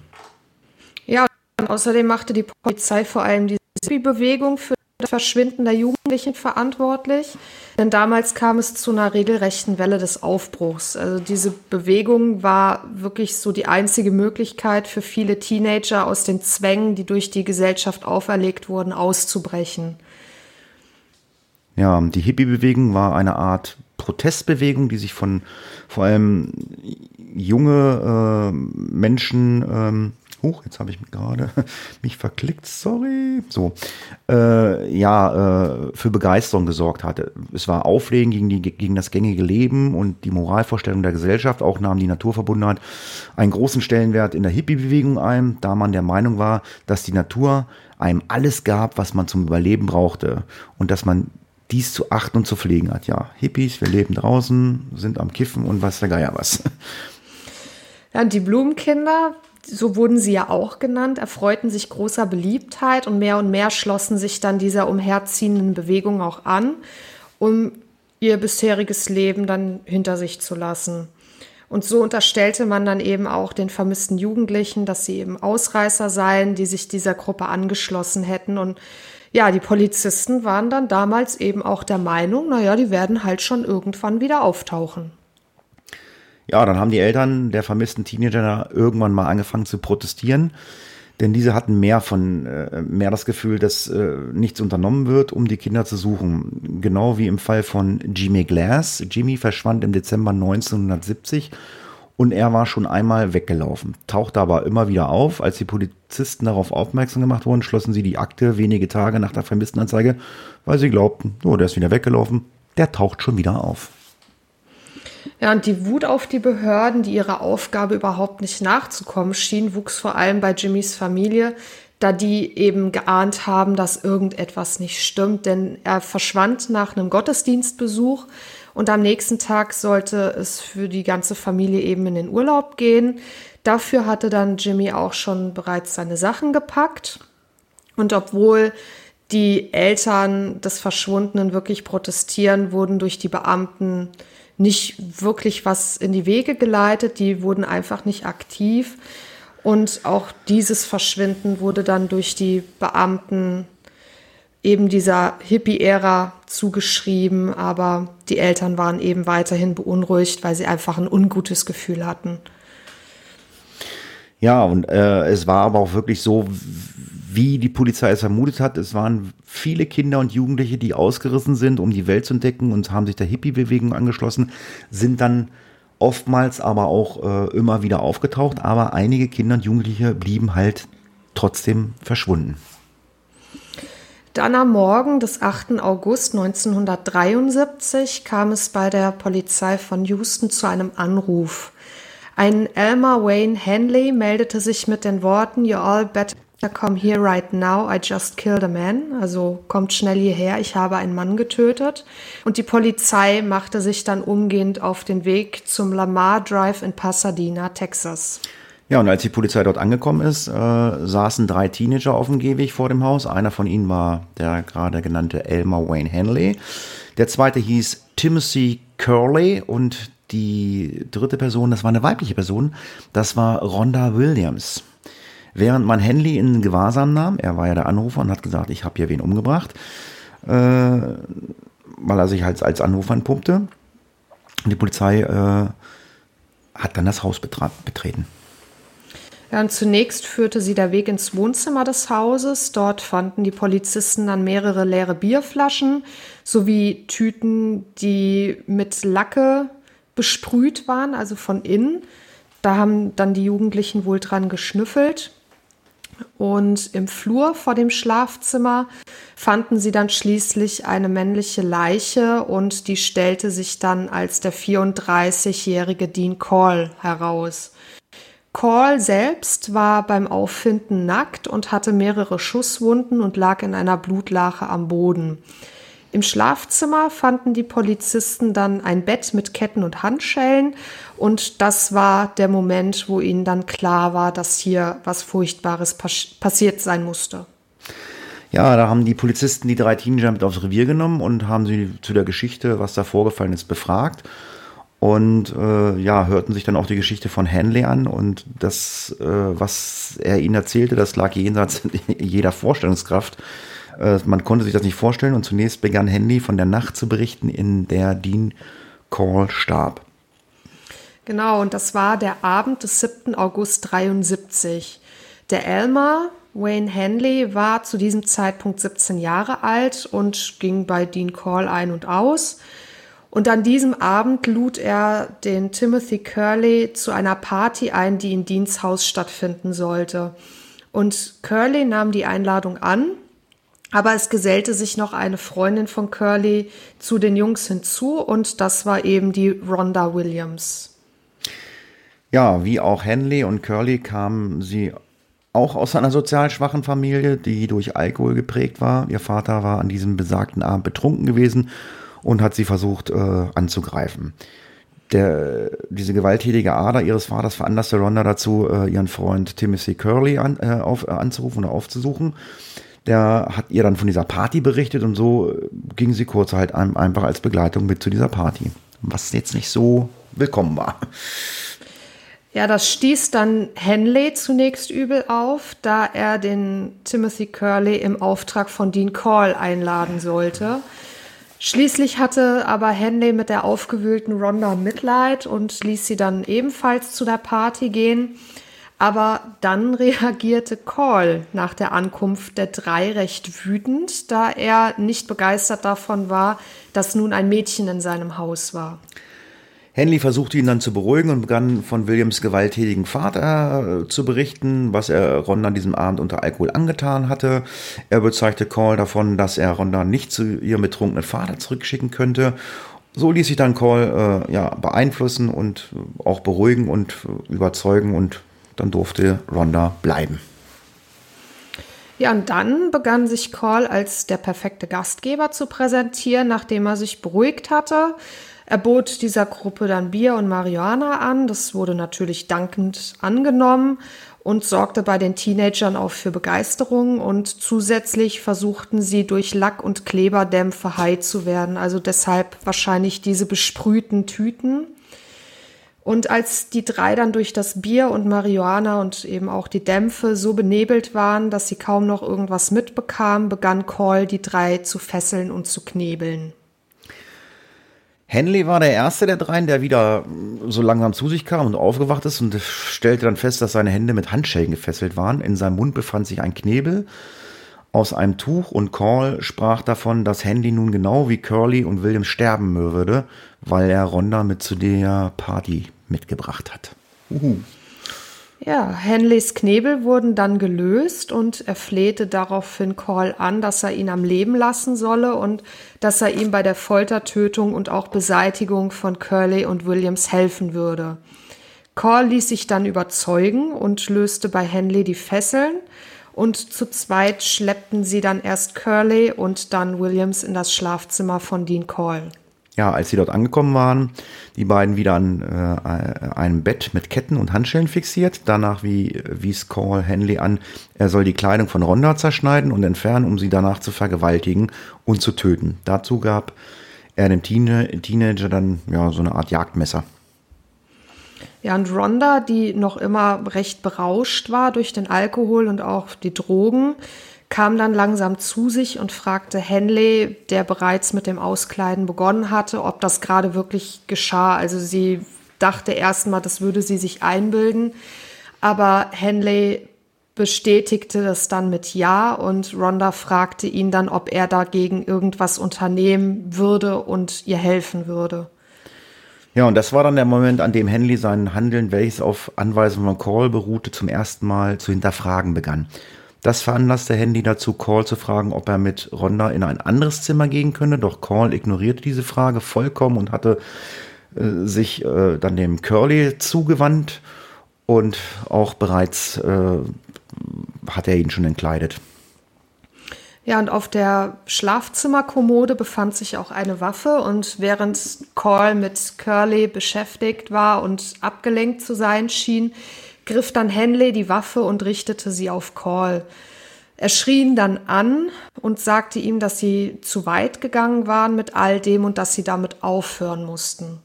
[SPEAKER 1] Ja, und außerdem machte die Polizei vor allem die Bewegung für Verschwinden der Jugendlichen verantwortlich. Denn damals kam es zu einer regelrechten Welle des Aufbruchs. Also diese Bewegung war wirklich so die einzige Möglichkeit für viele Teenager aus den Zwängen, die durch die Gesellschaft auferlegt wurden, auszubrechen.
[SPEAKER 2] Ja, die Hippie-Bewegung war eine Art Protestbewegung, die sich von vor allem junge äh, Menschen ähm, Huch, jetzt habe ich mich gerade mich verklickt, sorry. So, äh, ja, äh, für Begeisterung gesorgt hatte. Es war Auflegen gegen, die, gegen das gängige Leben und die Moralvorstellung der Gesellschaft. Auch nahm die Naturverbundenheit einen großen Stellenwert in der Hippie-Bewegung ein, da man der Meinung war, dass die Natur einem alles gab, was man zum Überleben brauchte und dass man dies zu achten und zu pflegen hat. Ja, Hippies, wir leben draußen, sind am Kiffen und was der Geier was.
[SPEAKER 1] Ja, und die Blumenkinder so wurden sie ja auch genannt, erfreuten sich großer Beliebtheit und mehr und mehr schlossen sich dann dieser umherziehenden Bewegung auch an, um ihr bisheriges Leben dann hinter sich zu lassen. Und so unterstellte man dann eben auch den vermissten Jugendlichen, dass sie eben Ausreißer seien, die sich dieser Gruppe angeschlossen hätten. Und ja, die Polizisten waren dann damals eben auch der Meinung, naja, die werden halt schon irgendwann wieder auftauchen.
[SPEAKER 2] Ja, dann haben die Eltern der vermissten Teenager irgendwann mal angefangen zu protestieren, denn diese hatten mehr von äh, mehr das Gefühl, dass äh, nichts unternommen wird, um die Kinder zu suchen. Genau wie im Fall von Jimmy Glass. Jimmy verschwand im Dezember 1970 und er war schon einmal weggelaufen, tauchte aber immer wieder auf. Als die Polizisten darauf aufmerksam gemacht wurden, schlossen sie die Akte wenige Tage nach der Vermisstenanzeige, weil sie glaubten, oh, der ist wieder weggelaufen, der taucht schon wieder auf.
[SPEAKER 1] Ja, und die Wut auf die Behörden, die ihrer Aufgabe überhaupt nicht nachzukommen schien, wuchs vor allem bei Jimmys Familie, da die eben geahnt haben, dass irgendetwas nicht stimmt, denn er verschwand nach einem Gottesdienstbesuch und am nächsten Tag sollte es für die ganze Familie eben in den Urlaub gehen. Dafür hatte dann Jimmy auch schon bereits seine Sachen gepackt und obwohl die Eltern des Verschwundenen wirklich protestieren, wurden durch die Beamten nicht wirklich was in die Wege geleitet, die wurden einfach nicht aktiv. Und auch dieses Verschwinden wurde dann durch die Beamten eben dieser Hippie-Ära zugeschrieben, aber die Eltern waren eben weiterhin beunruhigt, weil sie einfach ein ungutes Gefühl hatten.
[SPEAKER 2] Ja, und äh, es war aber auch wirklich so, wie die Polizei es vermutet hat. Es waren viele Kinder und Jugendliche, die ausgerissen sind, um die Welt zu entdecken und haben sich der Hippie-Bewegung angeschlossen, sind dann oftmals aber auch äh, immer wieder aufgetaucht. Aber einige Kinder und Jugendliche blieben halt trotzdem verschwunden.
[SPEAKER 1] Dann am Morgen des 8. August 1973 kam es bei der Polizei von Houston zu einem Anruf. Ein Elmer Wayne Henley meldete sich mit den Worten You all better Come here right now, I just killed a man. Also kommt schnell hierher, ich habe einen Mann getötet. Und die Polizei machte sich dann umgehend auf den Weg zum Lamar Drive in Pasadena, Texas.
[SPEAKER 2] Ja, und als die Polizei dort angekommen ist, äh, saßen drei Teenager auf dem Gehweg vor dem Haus. Einer von ihnen war der gerade genannte Elmer Wayne Henley. Der zweite hieß Timothy Curley und die dritte Person, das war eine weibliche Person, das war Rhonda Williams. Während man Henley in Gewahrsam nahm, er war ja der Anrufer und hat gesagt, ich habe hier wen umgebracht, äh, weil er sich halt als Anrufer. Und die Polizei äh, hat dann das Haus betreten.
[SPEAKER 1] Ja, und zunächst führte sie der Weg ins Wohnzimmer des Hauses. Dort fanden die Polizisten dann mehrere leere Bierflaschen sowie Tüten, die mit Lacke besprüht waren, also von innen. Da haben dann die Jugendlichen wohl dran geschnüffelt. Und im Flur vor dem Schlafzimmer fanden sie dann schließlich eine männliche Leiche und die stellte sich dann als der 34-jährige Dean Call heraus. Call selbst war beim Auffinden nackt und hatte mehrere Schusswunden und lag in einer Blutlache am Boden. Im Schlafzimmer fanden die Polizisten dann ein Bett mit Ketten und Handschellen und das war der Moment, wo ihnen dann klar war, dass hier was Furchtbares pas passiert sein musste.
[SPEAKER 2] Ja, da haben die Polizisten die drei Teenager mit aufs Revier genommen und haben sie zu der Geschichte, was da vorgefallen ist, befragt. Und äh, ja, hörten sich dann auch die Geschichte von Hanley an und das, äh, was er ihnen erzählte, das lag jenseits jeder Vorstellungskraft. Äh, man konnte sich das nicht vorstellen und zunächst begann Henley von der Nacht zu berichten, in der Dean Call starb.
[SPEAKER 1] Genau, und das war der Abend des 7. August 73. Der Elmer, Wayne Henley, war zu diesem Zeitpunkt 17 Jahre alt und ging bei Dean Call ein und aus. Und an diesem Abend lud er den Timothy Curley zu einer Party ein, die in Deans Haus stattfinden sollte. Und Curley nahm die Einladung an, aber es gesellte sich noch eine Freundin von Curley zu den Jungs hinzu und das war eben die Rhonda Williams.
[SPEAKER 2] Ja, wie auch Henley und Curly kamen sie auch aus einer sozial schwachen Familie, die durch Alkohol geprägt war. Ihr Vater war an diesem besagten Abend betrunken gewesen und hat sie versucht äh, anzugreifen. Der, diese gewalttätige Ader ihres Vaters veranlasste Rhonda dazu, äh, ihren Freund Timothy Curley an, äh, auf, äh, anzurufen oder aufzusuchen. Der hat ihr dann von dieser Party berichtet und so äh, ging sie kurz halt einfach als Begleitung mit zu dieser Party. Was jetzt nicht so willkommen war.
[SPEAKER 1] Ja, das stieß dann Henley zunächst übel auf, da er den Timothy Curley im Auftrag von Dean Call einladen sollte. Schließlich hatte aber Henley mit der aufgewühlten Rhonda Mitleid und ließ sie dann ebenfalls zu der Party gehen. Aber dann reagierte Call nach der Ankunft der drei recht wütend, da er nicht begeistert davon war, dass nun ein Mädchen in seinem Haus war.
[SPEAKER 2] Henley versuchte ihn dann zu beruhigen und begann von Williams gewalttätigen Vater äh, zu berichten, was er Ronda an diesem Abend unter Alkohol angetan hatte. Er bezeigte Call davon, dass er Ronda nicht zu ihrem betrunkenen Vater zurückschicken könnte. So ließ sich dann Call äh, ja, beeinflussen und auch beruhigen und überzeugen und dann durfte Ronda bleiben.
[SPEAKER 1] Ja, und dann begann sich Call als der perfekte Gastgeber zu präsentieren, nachdem er sich beruhigt hatte. Er bot dieser Gruppe dann Bier und Marihuana an. Das wurde natürlich dankend angenommen und sorgte bei den Teenagern auch für Begeisterung. Und zusätzlich versuchten sie durch Lack- und Kleberdämpfe high zu werden. Also deshalb wahrscheinlich diese besprühten Tüten. Und als die drei dann durch das Bier und Marihuana und eben auch die Dämpfe so benebelt waren, dass sie kaum noch irgendwas mitbekamen, begann Call die drei zu fesseln und zu knebeln.
[SPEAKER 2] Henley war der erste der dreien, der wieder so langsam zu sich kam und aufgewacht ist und stellte dann fest, dass seine Hände mit Handschellen gefesselt waren. In seinem Mund befand sich ein Knebel aus einem Tuch und Call sprach davon, dass Henley nun genau wie Curly und William sterben würde, weil er Rhonda mit zu der Party mitgebracht hat. Uhu.
[SPEAKER 1] Ja, Henleys Knebel wurden dann gelöst und er flehte daraufhin Call an, dass er ihn am Leben lassen solle und dass er ihm bei der Foltertötung und auch Beseitigung von Curley und Williams helfen würde. Call ließ sich dann überzeugen und löste bei Henley die Fesseln und zu zweit schleppten sie dann erst Curley und dann Williams in das Schlafzimmer von Dean Call
[SPEAKER 2] ja, als sie dort angekommen waren, die beiden wieder an äh, einem Bett mit Ketten und Handschellen fixiert. Danach wie, wies Call Henley an, er soll die Kleidung von Ronda zerschneiden und entfernen, um sie danach zu vergewaltigen und zu töten. Dazu gab er dem Teen Teenager dann ja so eine Art Jagdmesser.
[SPEAKER 1] Ja, und Ronda, die noch immer recht berauscht war durch den Alkohol und auch die Drogen, kam dann langsam zu sich und fragte Henley, der bereits mit dem Auskleiden begonnen hatte, ob das gerade wirklich geschah. Also sie dachte erstmal, das würde sie sich einbilden. Aber Henley bestätigte das dann mit Ja und Rhonda fragte ihn dann, ob er dagegen irgendwas unternehmen würde und ihr helfen würde.
[SPEAKER 2] Ja, und das war dann der Moment, an dem Henley sein Handeln, welches auf Anweisung von Call beruhte, zum ersten Mal zu hinterfragen begann. Das veranlasste Handy dazu, Call zu fragen, ob er mit Rhonda in ein anderes Zimmer gehen könne. Doch Call ignorierte diese Frage vollkommen und hatte äh, sich äh, dann dem Curly zugewandt und auch bereits äh, hat er ihn schon entkleidet.
[SPEAKER 1] Ja, und auf der Schlafzimmerkommode befand sich auch eine Waffe und während Call mit Curly beschäftigt war und abgelenkt zu sein schien, griff dann Henley die Waffe und richtete sie auf Call. Er schrie ihn dann an und sagte ihm, dass sie zu weit gegangen waren mit all dem und dass sie damit aufhören mussten.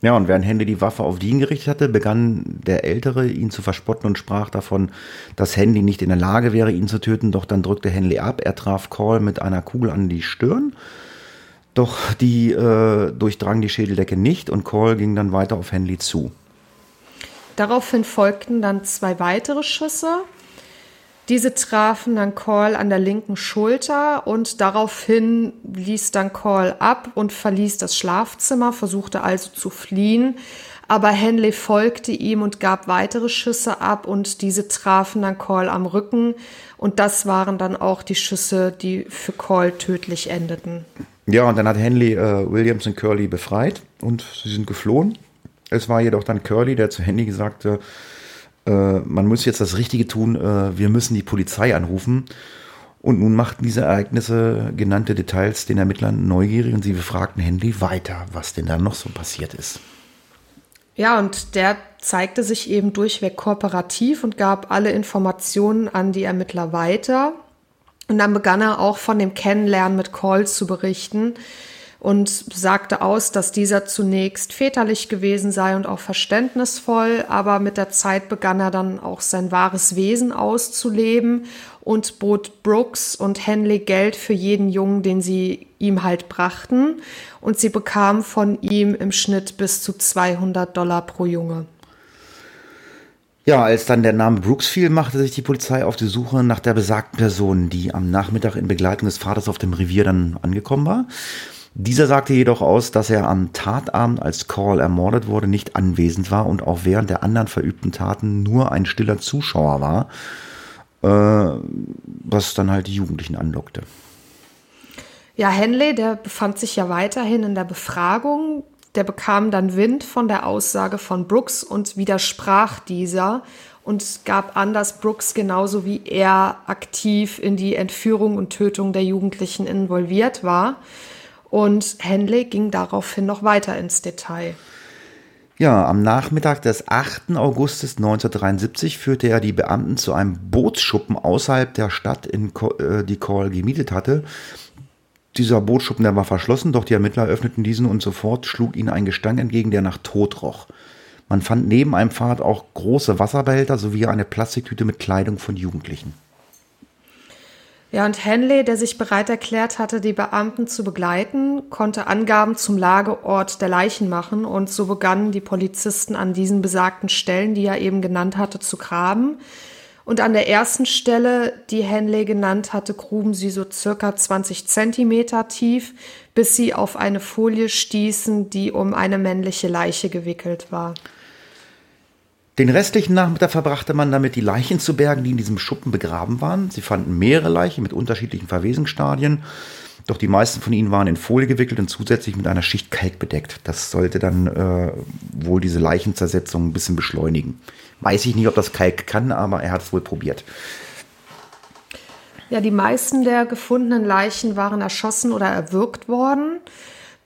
[SPEAKER 2] Ja, und während Handy die Waffe auf Dean gerichtet hatte, begann der Ältere ihn zu verspotten und sprach davon, dass Handy nicht in der Lage wäre, ihn zu töten. Doch dann drückte Henley ab. Er traf Call mit einer Kugel an die Stirn. Doch die äh, durchdrang die Schädeldecke nicht und Call ging dann weiter auf Henley zu.
[SPEAKER 1] Daraufhin folgten dann zwei weitere Schüsse. Diese trafen dann Call an der linken Schulter und daraufhin ließ dann Call ab und verließ das Schlafzimmer, versuchte also zu fliehen. Aber Henley folgte ihm und gab weitere Schüsse ab und diese trafen dann Call am Rücken. Und das waren dann auch die Schüsse, die für Call tödlich endeten.
[SPEAKER 2] Ja, und dann hat Henley äh, Williams und Curly befreit und sie sind geflohen. Es war jedoch dann Curly, der zu Henley sagte, äh, man muss jetzt das Richtige tun, äh, wir müssen die Polizei anrufen. Und nun machten diese Ereignisse genannte Details den Ermittlern neugierig und sie befragten Henley weiter, was denn da noch so passiert ist.
[SPEAKER 1] Ja, und der zeigte sich eben durchweg kooperativ und gab alle Informationen an die Ermittler weiter. Und dann begann er auch von dem Kennenlernen mit Call zu berichten und sagte aus, dass dieser zunächst väterlich gewesen sei und auch verständnisvoll, aber mit der Zeit begann er dann auch sein wahres Wesen auszuleben und bot Brooks und Henley Geld für jeden Jungen, den sie ihm halt brachten und sie bekamen von ihm im Schnitt bis zu 200 Dollar pro Junge.
[SPEAKER 2] Ja, als dann der Name Brooks fiel, machte sich die Polizei auf die Suche nach der besagten Person, die am Nachmittag in Begleitung des Vaters auf dem Revier dann angekommen war. Dieser sagte jedoch aus, dass er am Tatabend, als Call ermordet wurde, nicht anwesend war und auch während der anderen verübten Taten nur ein stiller Zuschauer war, äh, was dann halt die Jugendlichen anlockte.
[SPEAKER 1] Ja, Henley, der befand sich ja weiterhin in der Befragung. Der bekam dann Wind von der Aussage von Brooks und widersprach dieser und gab an, dass Brooks genauso wie er aktiv in die Entführung und Tötung der Jugendlichen involviert war. Und Henley ging daraufhin noch weiter ins Detail.
[SPEAKER 2] Ja, am Nachmittag des 8. Augustes 1973 führte er die Beamten zu einem Bootsschuppen außerhalb der Stadt, in, äh, die Call gemietet hatte. Dieser Bootsschuppen, der war verschlossen, doch die Ermittler öffneten diesen und sofort schlug ihnen ein Gestank entgegen, der nach Tod roch. Man fand neben einem Pfad auch große Wasserbehälter sowie eine Plastiktüte mit Kleidung von Jugendlichen.
[SPEAKER 1] Ja, und Henley, der sich bereit erklärt hatte, die Beamten zu begleiten, konnte Angaben zum Lageort der Leichen machen und so begannen die Polizisten an diesen besagten Stellen, die er eben genannt hatte, zu graben. Und an der ersten Stelle, die Henley genannt hatte, gruben sie so circa 20 Zentimeter tief, bis sie auf eine Folie stießen, die um eine männliche Leiche gewickelt war.
[SPEAKER 2] Den restlichen Nachmittag verbrachte man damit, die Leichen zu bergen, die in diesem Schuppen begraben waren. Sie fanden mehrere Leichen mit unterschiedlichen Verwesungsstadien, doch die meisten von ihnen waren in Folie gewickelt und zusätzlich mit einer Schicht Kalk bedeckt. Das sollte dann äh, wohl diese Leichenzersetzung ein bisschen beschleunigen. Weiß ich nicht, ob das Kalk kann, aber er hat es wohl probiert.
[SPEAKER 1] Ja, die meisten der gefundenen Leichen waren erschossen oder erwürgt worden.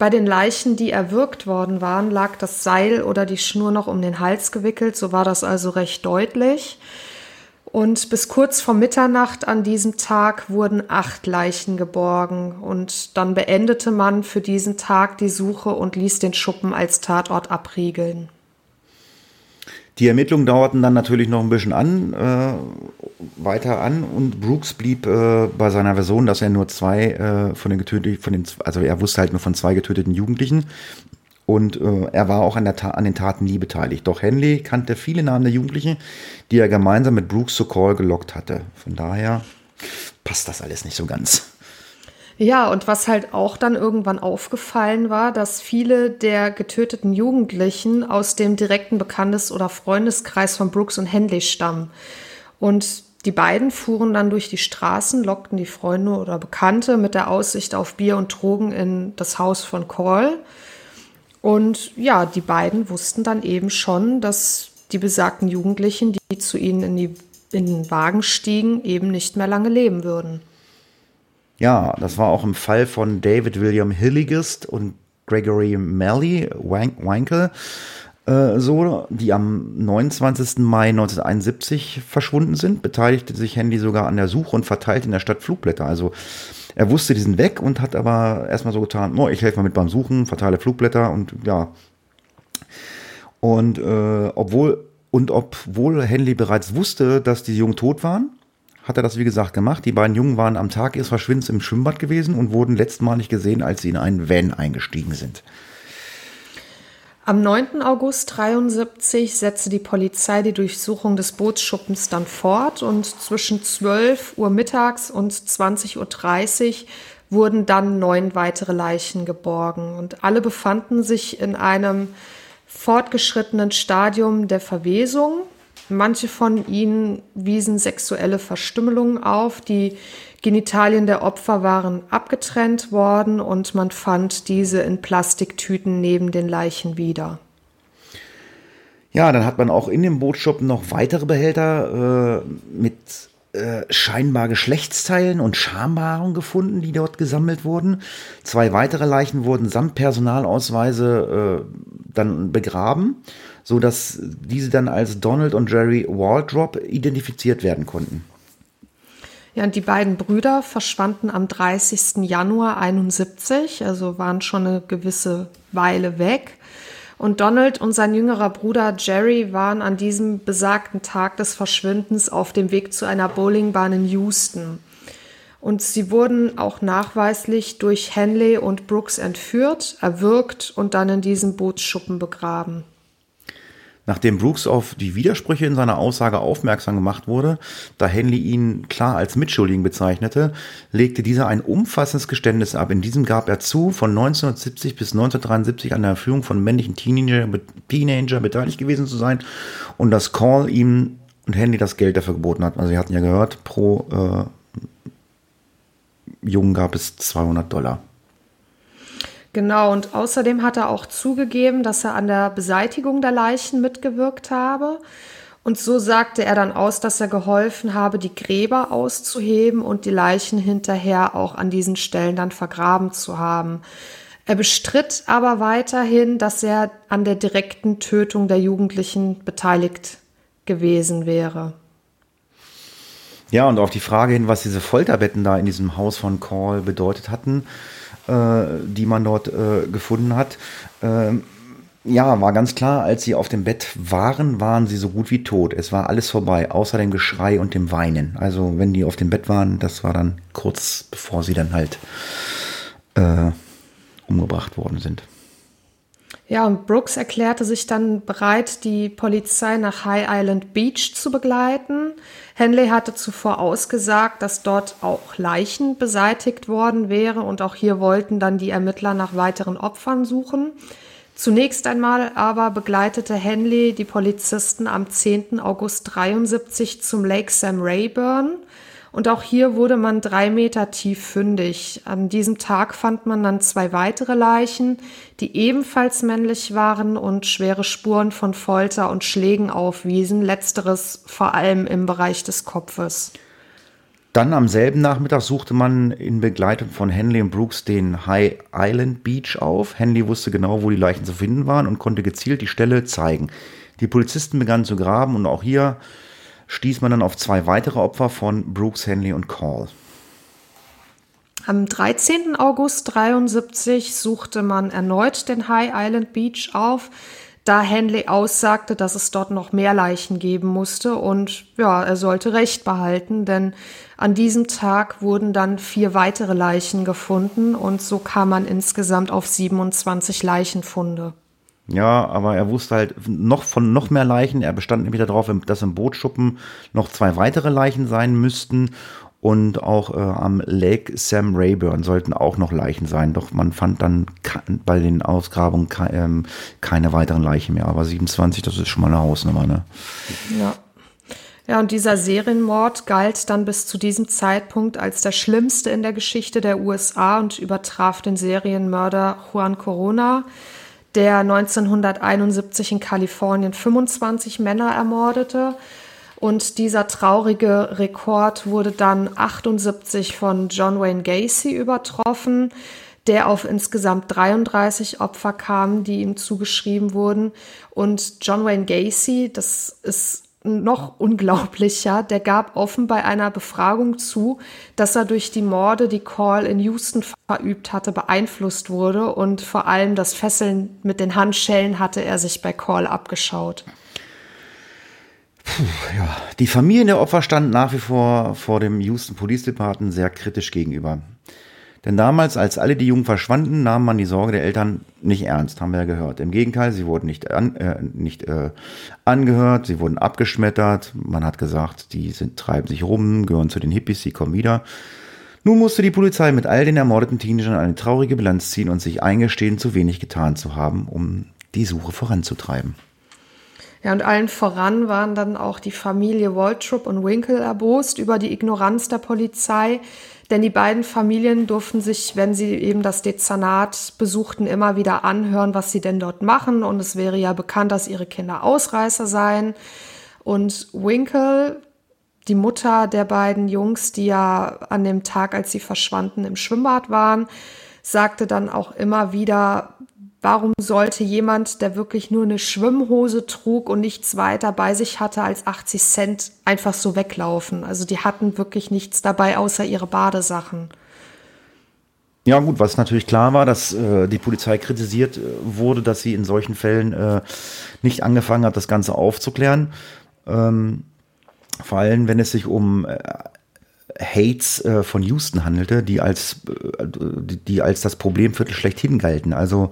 [SPEAKER 1] Bei den Leichen, die erwürgt worden waren, lag das Seil oder die Schnur noch um den Hals gewickelt, so war das also recht deutlich. Und bis kurz vor Mitternacht an diesem Tag wurden acht Leichen geborgen. Und dann beendete man für diesen Tag die Suche und ließ den Schuppen als Tatort abriegeln.
[SPEAKER 2] Die Ermittlungen dauerten dann natürlich noch ein bisschen an, äh, weiter an und Brooks blieb äh, bei seiner Version, dass er nur zwei äh, von den getöteten, von den, also er wusste halt nur von zwei getöteten Jugendlichen und äh, er war auch an, der an den Taten nie beteiligt. Doch Henley kannte viele Namen der Jugendlichen, die er gemeinsam mit Brooks zu Call gelockt hatte. Von daher passt das alles nicht so ganz.
[SPEAKER 1] Ja, und was halt auch dann irgendwann aufgefallen war, dass viele der getöteten Jugendlichen aus dem direkten Bekanntes- oder Freundeskreis von Brooks und Henley stammen. Und die beiden fuhren dann durch die Straßen, lockten die Freunde oder Bekannte mit der Aussicht auf Bier und Drogen in das Haus von Call. Und ja, die beiden wussten dann eben schon, dass die besagten Jugendlichen, die zu ihnen in, die, in den Wagen stiegen, eben nicht mehr lange leben würden.
[SPEAKER 2] Ja, das war auch im Fall von David William Hilligist und Gregory Malley Wankel äh, so, die am 29. Mai 1971 verschwunden sind, beteiligte sich Handy sogar an der Suche und verteilte in der Stadt Flugblätter. Also er wusste, die sind weg und hat aber erstmal so getan, oh, ich helfe mal mit beim Suchen, verteile Flugblätter und ja, Und äh, obwohl und obwohl Henley bereits wusste, dass die Jungen tot waren, hat er das wie gesagt gemacht. Die beiden Jungen waren am Tag ihres Verschwindens im Schwimmbad gewesen und wurden letztmalig gesehen, als sie in einen Van eingestiegen sind.
[SPEAKER 1] Am 9. August 73 setzte die Polizei die Durchsuchung des Bootsschuppens dann fort und zwischen 12 Uhr mittags und 20.30 Uhr wurden dann neun weitere Leichen geborgen und alle befanden sich in einem fortgeschrittenen Stadium der Verwesung. Manche von ihnen wiesen sexuelle Verstümmelungen auf. Die Genitalien der Opfer waren abgetrennt worden und man fand diese in Plastiktüten neben den Leichen wieder.
[SPEAKER 2] Ja, dann hat man auch in dem Bootshop noch weitere Behälter äh, mit äh, scheinbar Geschlechtsteilen und Schambehaarung gefunden, die dort gesammelt wurden. Zwei weitere Leichen wurden samt Personalausweise äh, dann begraben, so dass diese dann als Donald und Jerry Waldrop identifiziert werden konnten.
[SPEAKER 1] Ja, und die beiden Brüder verschwanden am 30. Januar 71, also waren schon eine gewisse Weile weg. Und Donald und sein jüngerer Bruder Jerry waren an diesem besagten Tag des Verschwindens auf dem Weg zu einer Bowlingbahn in Houston. Und sie wurden auch nachweislich durch Henley und Brooks entführt, erwürgt und dann in diesem Bootsschuppen begraben.
[SPEAKER 2] Nachdem Brooks auf die Widersprüche in seiner Aussage aufmerksam gemacht wurde, da Henley ihn klar als Mitschuldigen bezeichnete, legte dieser ein umfassendes Geständnis ab. In diesem gab er zu, von 1970 bis 1973 an der Führung von männlichen Teenager, Teenager beteiligt gewesen zu sein und dass Call ihm und Henley das Geld dafür geboten hat. Also, wir hatten ja gehört, pro äh, Jungen gab es 200 Dollar.
[SPEAKER 1] Genau, und außerdem hat er auch zugegeben, dass er an der Beseitigung der Leichen mitgewirkt habe. Und so sagte er dann aus, dass er geholfen habe, die Gräber auszuheben und die Leichen hinterher auch an diesen Stellen dann vergraben zu haben. Er bestritt aber weiterhin, dass er an der direkten Tötung der Jugendlichen beteiligt gewesen wäre.
[SPEAKER 2] Ja, und auf die Frage hin, was diese Folterbetten da in diesem Haus von Call bedeutet hatten, die man dort äh, gefunden hat. Ähm, ja, war ganz klar, als sie auf dem Bett waren, waren sie so gut wie tot. Es war alles vorbei, außer dem Geschrei und dem Weinen. Also wenn die auf dem Bett waren, das war dann kurz bevor sie dann halt äh, umgebracht worden sind.
[SPEAKER 1] Ja, und Brooks erklärte sich dann bereit, die Polizei nach High Island Beach zu begleiten. Henley hatte zuvor ausgesagt, dass dort auch Leichen beseitigt worden wäre und auch hier wollten dann die Ermittler nach weiteren Opfern suchen. Zunächst einmal aber begleitete Henley die Polizisten am 10. August 73 zum Lake Sam Rayburn und auch hier wurde man drei Meter tief fündig. An diesem Tag fand man dann zwei weitere Leichen, die ebenfalls männlich waren und schwere Spuren von Folter und Schlägen aufwiesen, letzteres vor allem im Bereich des Kopfes.
[SPEAKER 2] Dann am selben Nachmittag suchte man in Begleitung von Henley und Brooks den High Island Beach auf. Henley wusste genau, wo die Leichen zu finden waren und konnte gezielt die Stelle zeigen. Die Polizisten begannen zu graben und auch hier stieß man dann auf zwei weitere Opfer von Brooks, Henley und Call.
[SPEAKER 1] Am 13. August 73 suchte man erneut den High Island Beach auf, da Henley aussagte, dass es dort noch mehr Leichen geben musste und ja, er sollte Recht behalten, denn an diesem Tag wurden dann vier weitere Leichen gefunden und so kam man insgesamt auf 27 Leichenfunde.
[SPEAKER 2] Ja, aber er wusste halt noch von noch mehr Leichen. Er bestand nämlich darauf, dass im Bootschuppen noch zwei weitere Leichen sein müssten. Und auch äh, am Lake Sam Rayburn sollten auch noch Leichen sein. Doch man fand dann bei den Ausgrabungen ke ähm, keine weiteren Leichen mehr. Aber 27, das ist schon mal eine Hausnummer, ne?
[SPEAKER 1] Ja. Ja, und dieser Serienmord galt dann bis zu diesem Zeitpunkt als der schlimmste in der Geschichte der USA und übertraf den Serienmörder Juan Corona der 1971 in Kalifornien 25 Männer ermordete. Und dieser traurige Rekord wurde dann 78 von John Wayne Gacy übertroffen, der auf insgesamt 33 Opfer kam, die ihm zugeschrieben wurden. Und John Wayne Gacy, das ist noch unglaublicher, der gab offen bei einer Befragung zu, dass er durch die Morde, die Call in Houston verübt hatte, beeinflusst wurde und vor allem das Fesseln mit den Handschellen hatte er sich bei Call abgeschaut.
[SPEAKER 2] Puh, ja. Die Familien der Opfer standen nach wie vor vor dem Houston Police Department sehr kritisch gegenüber. Denn damals, als alle die Jungen verschwanden, nahm man die Sorge der Eltern nicht ernst, haben wir ja gehört. Im Gegenteil, sie wurden nicht, an, äh, nicht äh, angehört, sie wurden abgeschmettert. Man hat gesagt, die sind, treiben sich rum, gehören zu den Hippies, sie kommen wieder. Nun musste die Polizei mit all den ermordeten Teenagern eine traurige Bilanz ziehen und sich eingestehen, zu wenig getan zu haben, um die Suche voranzutreiben.
[SPEAKER 1] Ja, und allen voran waren dann auch die Familie Waltrop und Winkle erbost über die Ignoranz der Polizei, denn die beiden Familien durften sich, wenn sie eben das Dezernat besuchten, immer wieder anhören, was sie denn dort machen. Und es wäre ja bekannt, dass ihre Kinder Ausreißer seien. Und Winkle, die Mutter der beiden Jungs, die ja an dem Tag, als sie verschwanden, im Schwimmbad waren, sagte dann auch immer wieder, Warum sollte jemand, der wirklich nur eine Schwimmhose trug und nichts weiter bei sich hatte als 80 Cent, einfach so weglaufen? Also die hatten wirklich nichts dabei außer ihre Badesachen.
[SPEAKER 2] Ja gut, was natürlich klar war, dass äh, die Polizei kritisiert äh, wurde, dass sie in solchen Fällen äh, nicht angefangen hat, das Ganze aufzuklären. Ähm, vor allem, wenn es sich um äh, Hates äh, von Houston handelte, die als, äh, die, als das Problemviertel schlechthin galten. Also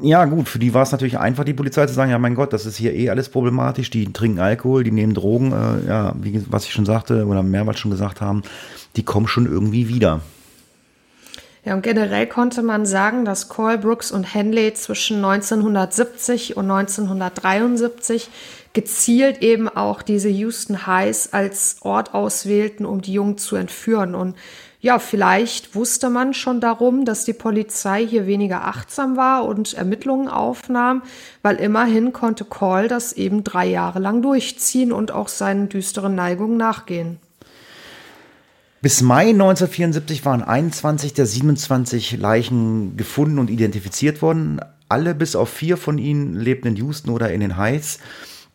[SPEAKER 2] ja gut, für die war es natürlich einfach, die Polizei zu sagen, ja mein Gott, das ist hier eh alles problematisch, die trinken Alkohol, die nehmen Drogen, äh, ja, wie was ich schon sagte oder mehrmals schon gesagt haben, die kommen schon irgendwie wieder.
[SPEAKER 1] Ja, und generell konnte man sagen, dass Cole Brooks und Henley zwischen 1970 und 1973 gezielt eben auch diese Houston Highs als Ort auswählten, um die Jungen zu entführen. Und ja, vielleicht wusste man schon darum, dass die Polizei hier weniger achtsam war und Ermittlungen aufnahm, weil immerhin konnte Call das eben drei Jahre lang durchziehen und auch seinen düsteren Neigungen nachgehen.
[SPEAKER 2] Bis Mai 1974 waren 21 der 27 Leichen gefunden und identifiziert worden. Alle bis auf vier von ihnen lebten in Houston oder in den Heights.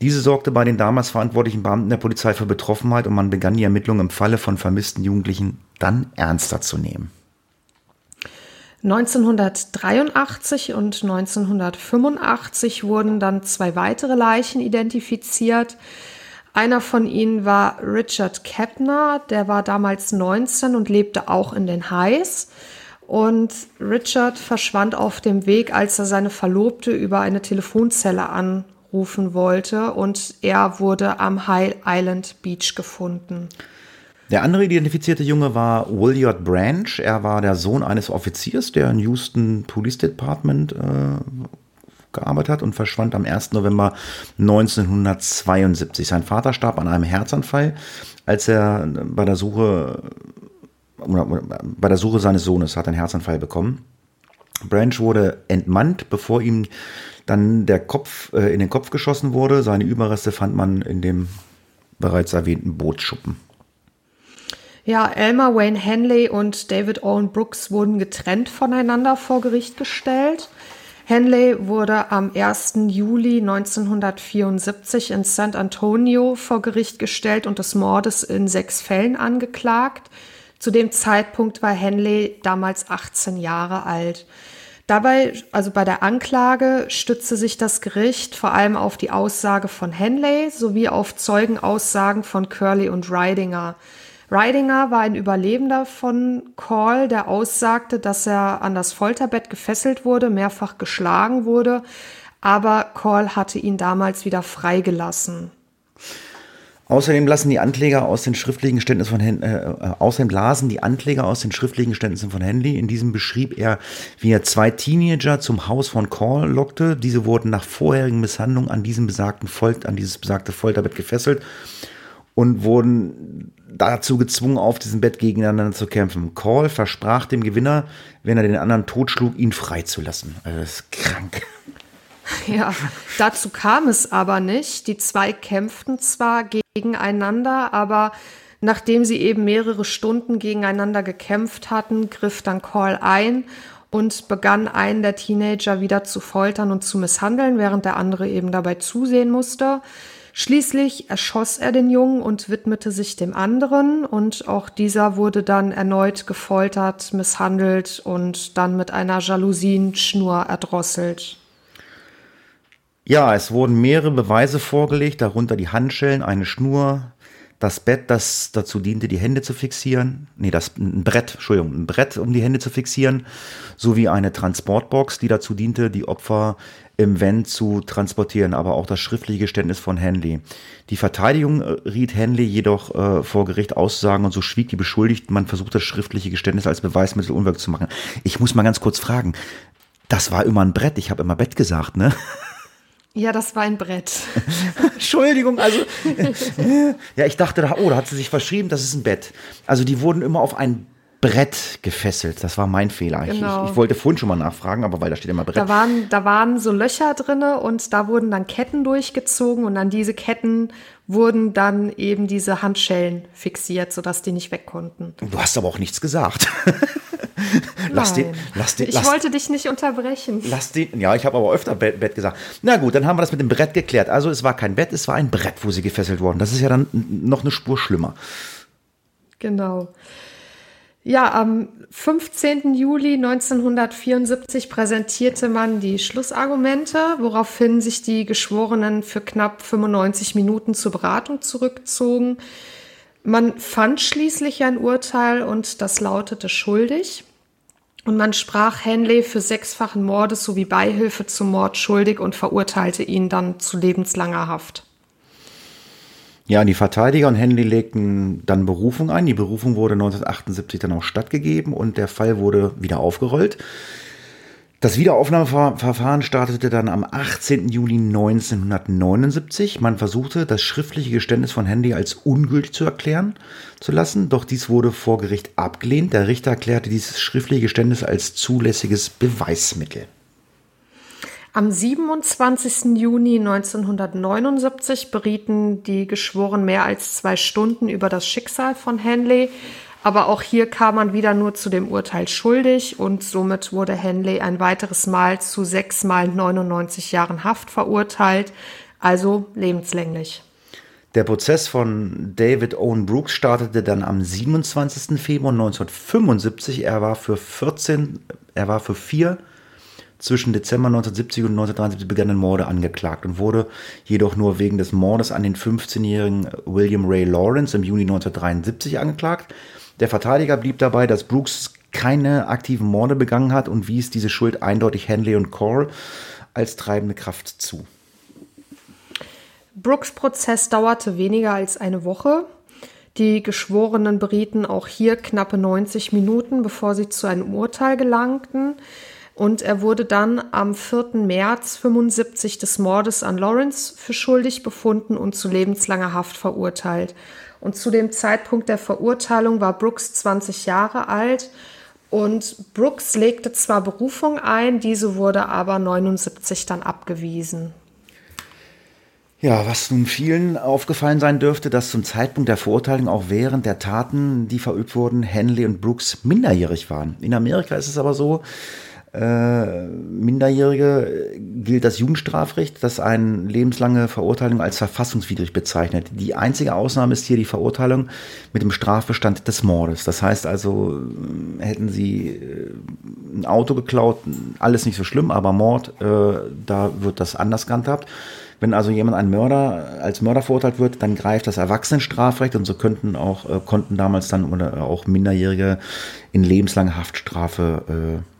[SPEAKER 2] Diese sorgte bei den damals verantwortlichen Beamten der Polizei für Betroffenheit und man begann die Ermittlungen im Falle von vermissten Jugendlichen dann ernster zu nehmen.
[SPEAKER 1] 1983 und 1985 wurden dann zwei weitere Leichen identifiziert. Einer von ihnen war Richard Keppner, der war damals 19 und lebte auch in den Highs. Und Richard verschwand auf dem Weg, als er seine Verlobte über eine Telefonzelle an rufen wollte und er wurde am High Island Beach gefunden.
[SPEAKER 2] Der andere identifizierte Junge war Williard Branch. Er war der Sohn eines Offiziers, der in Houston Police Department äh, gearbeitet hat und verschwand am 1. November 1972. Sein Vater starb an einem Herzanfall, als er bei der Suche bei der Suche seines Sohnes hat einen Herzanfall bekommen. Branch wurde entmannt, bevor ihm dann der Kopf äh, in den Kopf geschossen wurde. Seine Überreste fand man in dem bereits erwähnten Bootsschuppen.
[SPEAKER 1] Ja, Elmer Wayne Henley und David Owen Brooks wurden getrennt voneinander vor Gericht gestellt. Henley wurde am 1. Juli 1974 in San Antonio vor Gericht gestellt und des Mordes in sechs Fällen angeklagt. Zu dem Zeitpunkt war Henley damals 18 Jahre alt. Dabei, also bei der Anklage, stützte sich das Gericht vor allem auf die Aussage von Henley sowie auf Zeugenaussagen von Curley und Ridinger. Ridinger war ein Überlebender von Call, der aussagte, dass er an das Folterbett gefesselt wurde, mehrfach geschlagen wurde, aber Call hatte ihn damals wieder freigelassen.
[SPEAKER 2] Außerdem lassen die Ankläger aus den schriftlichen Geständnissen von Hen äh, äh, außerdem lasen die Ankläger aus den schriftlichen Geständnissen von Henley. In diesem beschrieb er, wie er zwei Teenager zum Haus von Call lockte. Diese wurden nach vorherigen Misshandlungen an diesem besagten Folgt, an dieses besagte Folterbett gefesselt und wurden dazu gezwungen, auf diesem Bett gegeneinander zu kämpfen. Call versprach dem Gewinner, wenn er den anderen totschlug, ihn freizulassen. Also das ist krank.
[SPEAKER 1] Ja, dazu kam es aber nicht. Die zwei kämpften zwar gegeneinander, aber nachdem sie eben mehrere Stunden gegeneinander gekämpft hatten, griff dann Call ein und begann einen der Teenager wieder zu foltern und zu misshandeln, während der andere eben dabei zusehen musste. Schließlich erschoss er den Jungen und widmete sich dem anderen und auch dieser wurde dann erneut gefoltert, misshandelt und dann mit einer Jalousienschnur erdrosselt.
[SPEAKER 2] Ja, es wurden mehrere Beweise vorgelegt, darunter die Handschellen, eine Schnur, das Bett, das dazu diente, die Hände zu fixieren. Nee, das ein Brett, Entschuldigung, ein Brett, um die Hände zu fixieren, sowie eine Transportbox, die dazu diente, die Opfer im Van zu transportieren, aber auch das schriftliche Geständnis von Henley. Die Verteidigung äh, riet Henley jedoch äh, vor Gericht auszusagen und so schwieg die Beschuldigten. Man versucht das schriftliche Geständnis als Beweismittel unwirksam zu machen. Ich muss mal ganz kurz fragen. Das war immer ein Brett. Ich habe immer Bett gesagt, ne?
[SPEAKER 1] Ja, das war ein Brett.
[SPEAKER 2] Entschuldigung, also ja, ich dachte, oh, da hat sie sich verschrieben, das ist ein Bett. Also die wurden immer auf ein Brett gefesselt. Das war mein Fehler. Genau. Ich, ich, wollte vorhin schon mal nachfragen, aber weil da steht immer Brett.
[SPEAKER 1] Da waren, da waren so Löcher drinne und da wurden dann Ketten durchgezogen und an diese Ketten wurden dann eben diese Handschellen fixiert, sodass die nicht weg konnten.
[SPEAKER 2] Du hast aber auch nichts gesagt.
[SPEAKER 1] lass den, lass den, ich lass, wollte dich nicht unterbrechen.
[SPEAKER 2] Lass den, ja, ich habe aber öfter Bett, Bett, gesagt. Na gut, dann haben wir das mit dem Brett geklärt. Also es war kein Bett, es war ein Brett, wo sie gefesselt wurden. Das ist ja dann noch eine Spur schlimmer.
[SPEAKER 1] Genau. Ja, am 15. Juli 1974 präsentierte man die Schlussargumente, woraufhin sich die Geschworenen für knapp 95 Minuten zur Beratung zurückzogen. Man fand schließlich ein Urteil und das lautete schuldig. Und man sprach Henley für sechsfachen Mordes sowie Beihilfe zum Mord schuldig und verurteilte ihn dann zu lebenslanger Haft.
[SPEAKER 2] Ja, die Verteidiger und Henley legten dann Berufung ein. Die Berufung wurde 1978 dann auch stattgegeben und der Fall wurde wieder aufgerollt. Das Wiederaufnahmeverfahren startete dann am 18. Juli 1979. Man versuchte, das schriftliche Geständnis von Henley als ungültig zu erklären zu lassen, doch dies wurde vor Gericht abgelehnt. Der Richter erklärte dieses schriftliche Geständnis als zulässiges Beweismittel.
[SPEAKER 1] Am 27. Juni 1979 berieten die Geschworenen mehr als zwei Stunden über das Schicksal von Henley. Aber auch hier kam man wieder nur zu dem Urteil schuldig und somit wurde Henley ein weiteres Mal zu sechs mal 99 Jahren Haft verurteilt, also lebenslänglich.
[SPEAKER 2] Der Prozess von David Owen Brooks startete dann am 27. Februar 1975. Er war für 14, er war für vier zwischen Dezember 1970 und 1973 begangenen Morde angeklagt und wurde jedoch nur wegen des Mordes an den 15-jährigen William Ray Lawrence im Juni 1973 angeklagt. Der Verteidiger blieb dabei, dass Brooks keine aktiven Morde begangen hat und wies diese Schuld eindeutig Henley und Cole als treibende Kraft zu.
[SPEAKER 1] Brooks Prozess dauerte weniger als eine Woche. Die Geschworenen berieten auch hier knappe 90 Minuten, bevor sie zu einem Urteil gelangten. Und er wurde dann am 4. März 75 des Mordes an Lawrence für schuldig befunden und zu lebenslanger Haft verurteilt. Und zu dem Zeitpunkt der Verurteilung war Brooks 20 Jahre alt und Brooks legte zwar Berufung ein, diese wurde aber 79 dann abgewiesen.
[SPEAKER 2] Ja, was nun vielen aufgefallen sein dürfte, dass zum Zeitpunkt der Verurteilung auch während der Taten, die verübt wurden, Henley und Brooks minderjährig waren. In Amerika ist es aber so, äh, Minderjährige gilt das Jugendstrafrecht, das eine lebenslange Verurteilung als verfassungswidrig bezeichnet. Die einzige Ausnahme ist hier die Verurteilung mit dem Strafbestand des Mordes. Das heißt also, äh, hätten sie äh, ein Auto geklaut, alles nicht so schlimm, aber Mord, äh, da wird das anders gehandhabt. Wenn also jemand ein Mörder als Mörder verurteilt wird, dann greift das Erwachsenenstrafrecht und so könnten auch äh, konnten damals dann oder auch Minderjährige in lebenslange Haftstrafe äh,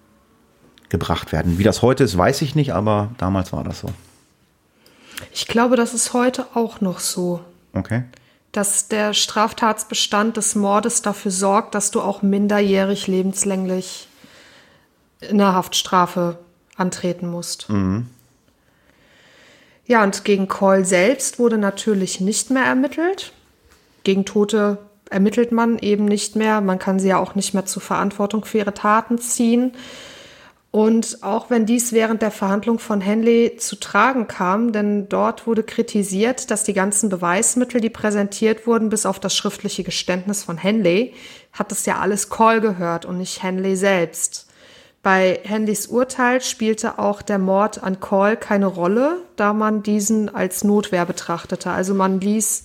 [SPEAKER 2] gebracht werden. Wie das heute ist, weiß ich nicht, aber damals war das so.
[SPEAKER 1] Ich glaube, das ist heute auch noch so.
[SPEAKER 2] Okay.
[SPEAKER 1] Dass der Straftatsbestand des Mordes dafür sorgt, dass du auch minderjährig lebenslänglich in der Haftstrafe antreten musst. Mhm. Ja, und gegen Cole selbst wurde natürlich nicht mehr ermittelt. Gegen Tote ermittelt man eben nicht mehr. Man kann sie ja auch nicht mehr zur Verantwortung für ihre Taten ziehen. Und auch wenn dies während der Verhandlung von Henley zu tragen kam, denn dort wurde kritisiert, dass die ganzen Beweismittel, die präsentiert wurden, bis auf das schriftliche Geständnis von Henley, hat es ja alles Call gehört und nicht Henley selbst. Bei Handys Urteil spielte auch der Mord an Call keine Rolle, da man diesen als Notwehr betrachtete. Also man ließ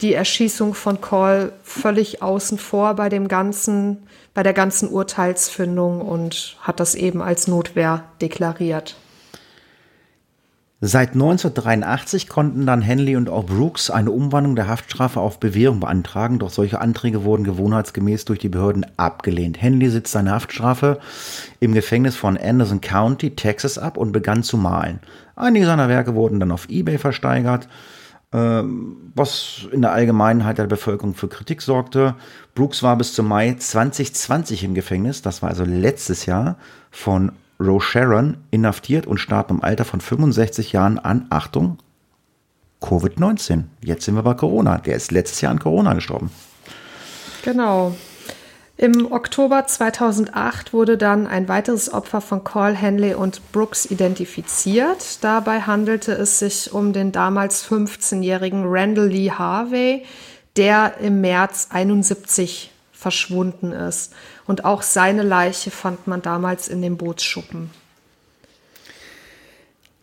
[SPEAKER 1] die Erschießung von Call völlig außen vor bei dem ganzen, bei der ganzen Urteilsfindung und hat das eben als Notwehr deklariert.
[SPEAKER 2] Seit 1983 konnten dann Henley und auch Brooks eine Umwandlung der Haftstrafe auf Bewährung beantragen, doch solche Anträge wurden gewohnheitsgemäß durch die Behörden abgelehnt. Henley sitzt seine Haftstrafe im Gefängnis von Anderson County, Texas ab und begann zu malen. Einige seiner Werke wurden dann auf eBay versteigert, was in der Allgemeinheit der Bevölkerung für Kritik sorgte. Brooks war bis zum Mai 2020 im Gefängnis, das war also letztes Jahr, von Rose Sharon inhaftiert und starb im Alter von 65 Jahren an, Achtung, Covid-19. Jetzt sind wir bei Corona. Der ist letztes Jahr an Corona gestorben.
[SPEAKER 1] Genau. Im Oktober 2008 wurde dann ein weiteres Opfer von Call Henley und Brooks identifiziert. Dabei handelte es sich um den damals 15-jährigen Randall Lee Harvey, der im März 71 verschwunden ist. Und auch seine Leiche fand man damals in dem Bootsschuppen.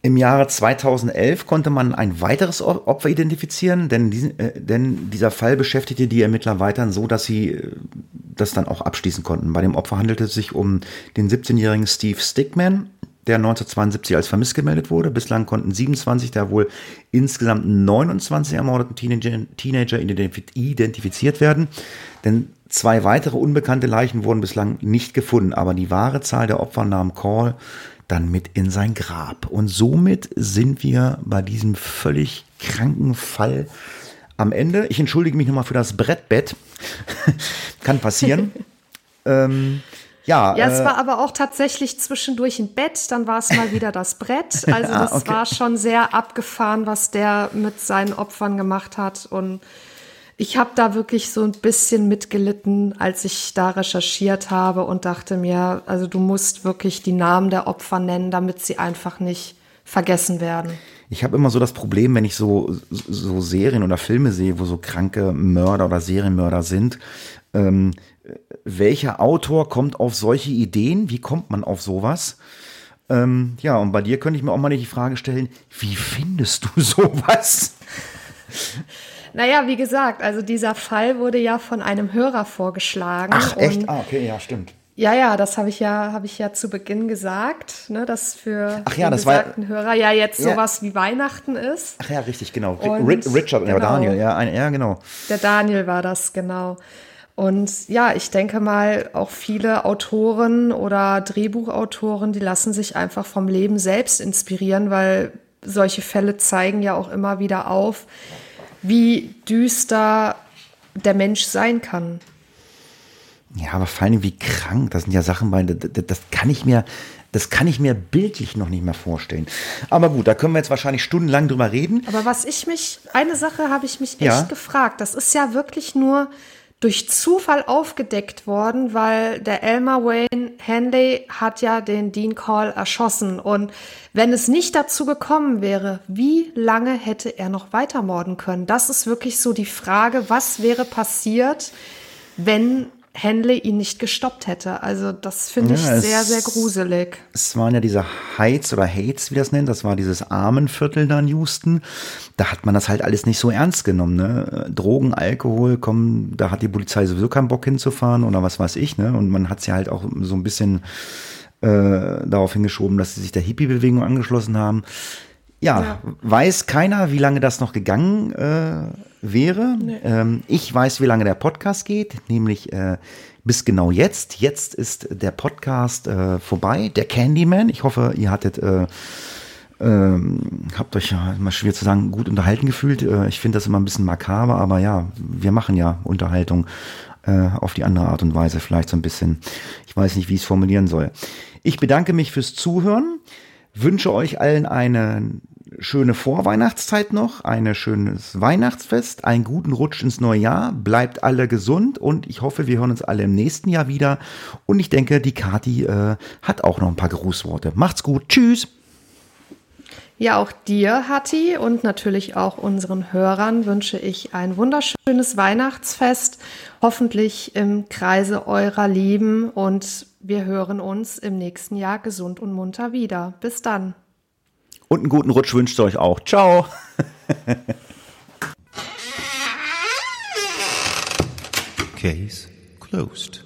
[SPEAKER 2] Im Jahre 2011 konnte man ein weiteres Opfer identifizieren, denn, diesen, äh, denn dieser Fall beschäftigte die Ermittler weiterhin so, dass sie äh, das dann auch abschließen konnten. Bei dem Opfer handelte es sich um den 17-jährigen Steve Stickman, der 1972 als vermisst gemeldet wurde. Bislang konnten 27 der wohl insgesamt 29 ermordeten Teenager, Teenager identifiziert werden. Denn Zwei weitere unbekannte Leichen wurden bislang nicht gefunden, aber die wahre Zahl der Opfer nahm Call dann mit in sein Grab. Und somit sind wir bei diesem völlig kranken Fall am Ende. Ich entschuldige mich nochmal für das Brettbett. Kann passieren. ähm, ja,
[SPEAKER 1] ja, es äh, war aber auch tatsächlich zwischendurch ein Bett, dann war es mal wieder das Brett. Also das ah, okay. war schon sehr abgefahren, was der mit seinen Opfern gemacht hat. Und ich habe da wirklich so ein bisschen mitgelitten, als ich da recherchiert habe und dachte mir, also du musst wirklich die Namen der Opfer nennen, damit sie einfach nicht vergessen werden.
[SPEAKER 2] Ich habe immer so das Problem, wenn ich so, so Serien oder Filme sehe, wo so kranke Mörder oder Serienmörder sind. Ähm, welcher Autor kommt auf solche Ideen? Wie kommt man auf sowas? Ähm, ja, und bei dir könnte ich mir auch mal die Frage stellen, wie findest du sowas?
[SPEAKER 1] Naja, wie gesagt, also dieser Fall wurde ja von einem Hörer vorgeschlagen.
[SPEAKER 2] Ach, echt? Ah, okay, ja, stimmt.
[SPEAKER 1] Ja, ja, das habe ich ja, habe ich ja zu Beginn gesagt, ne, dass für
[SPEAKER 2] Ach ja,
[SPEAKER 1] den
[SPEAKER 2] besagten
[SPEAKER 1] war, Hörer ja jetzt ja. sowas wie Weihnachten ist.
[SPEAKER 2] Ach ja, richtig, genau. Und, Richard, genau, Daniel, ja, ein, ja, genau.
[SPEAKER 1] Der Daniel war das, genau. Und ja, ich denke mal, auch viele Autoren oder Drehbuchautoren, die lassen sich einfach vom Leben selbst inspirieren, weil solche Fälle zeigen ja auch immer wieder auf, wie düster der Mensch sein kann.
[SPEAKER 2] Ja, aber vor allem wie krank. Das sind ja Sachen, das kann ich mir, das kann ich mir bildlich noch nicht mehr vorstellen. Aber gut, da können wir jetzt wahrscheinlich stundenlang drüber reden.
[SPEAKER 1] Aber was ich mich, eine Sache habe ich mich echt ja. gefragt. Das ist ja wirklich nur durch Zufall aufgedeckt worden, weil der Elmer Wayne Hanley hat ja den Dean Call erschossen. Und wenn es nicht dazu gekommen wäre, wie lange hätte er noch weitermorden können? Das ist wirklich so die Frage, was wäre passiert, wenn Henley ihn nicht gestoppt hätte. Also das finde ich ja, sehr, sehr gruselig.
[SPEAKER 2] Es waren ja diese Heights oder Hates, wie das nennt. Das war dieses Armenviertel da in Houston. Da hat man das halt alles nicht so ernst genommen. Ne? Drogen, Alkohol, kommen, da hat die Polizei sowieso keinen Bock hinzufahren oder was weiß ich. Ne? Und man hat sie halt auch so ein bisschen äh, darauf hingeschoben, dass sie sich der Hippie-Bewegung angeschlossen haben. Ja, ja, weiß keiner, wie lange das noch gegangen äh, wäre. Nee. Ähm, ich weiß, wie lange der Podcast geht, nämlich äh, bis genau jetzt. Jetzt ist der Podcast äh, vorbei, der Candyman. Ich hoffe, ihr hattet, äh, ähm, habt euch ja immer schwer zu sagen, gut unterhalten gefühlt. Äh, ich finde das immer ein bisschen makaber, aber ja, wir machen ja Unterhaltung äh, auf die andere Art und Weise, vielleicht so ein bisschen. Ich weiß nicht, wie ich es formulieren soll. Ich bedanke mich fürs Zuhören wünsche euch allen einen schöne Vorweihnachtszeit noch, ein schönes Weihnachtsfest, einen guten Rutsch ins neue Jahr, bleibt alle gesund und ich hoffe, wir hören uns alle im nächsten Jahr wieder. Und ich denke, die Kati äh, hat auch noch ein paar Grußworte. Macht's gut, tschüss!
[SPEAKER 1] Ja, auch dir, Hatti, und natürlich auch unseren Hörern wünsche ich ein wunderschönes Weihnachtsfest, hoffentlich im Kreise eurer Lieben und wir hören uns im nächsten Jahr gesund und munter wieder. Bis dann.
[SPEAKER 2] Und einen guten Rutsch wünscht ihr euch auch. Ciao.
[SPEAKER 3] Case closed.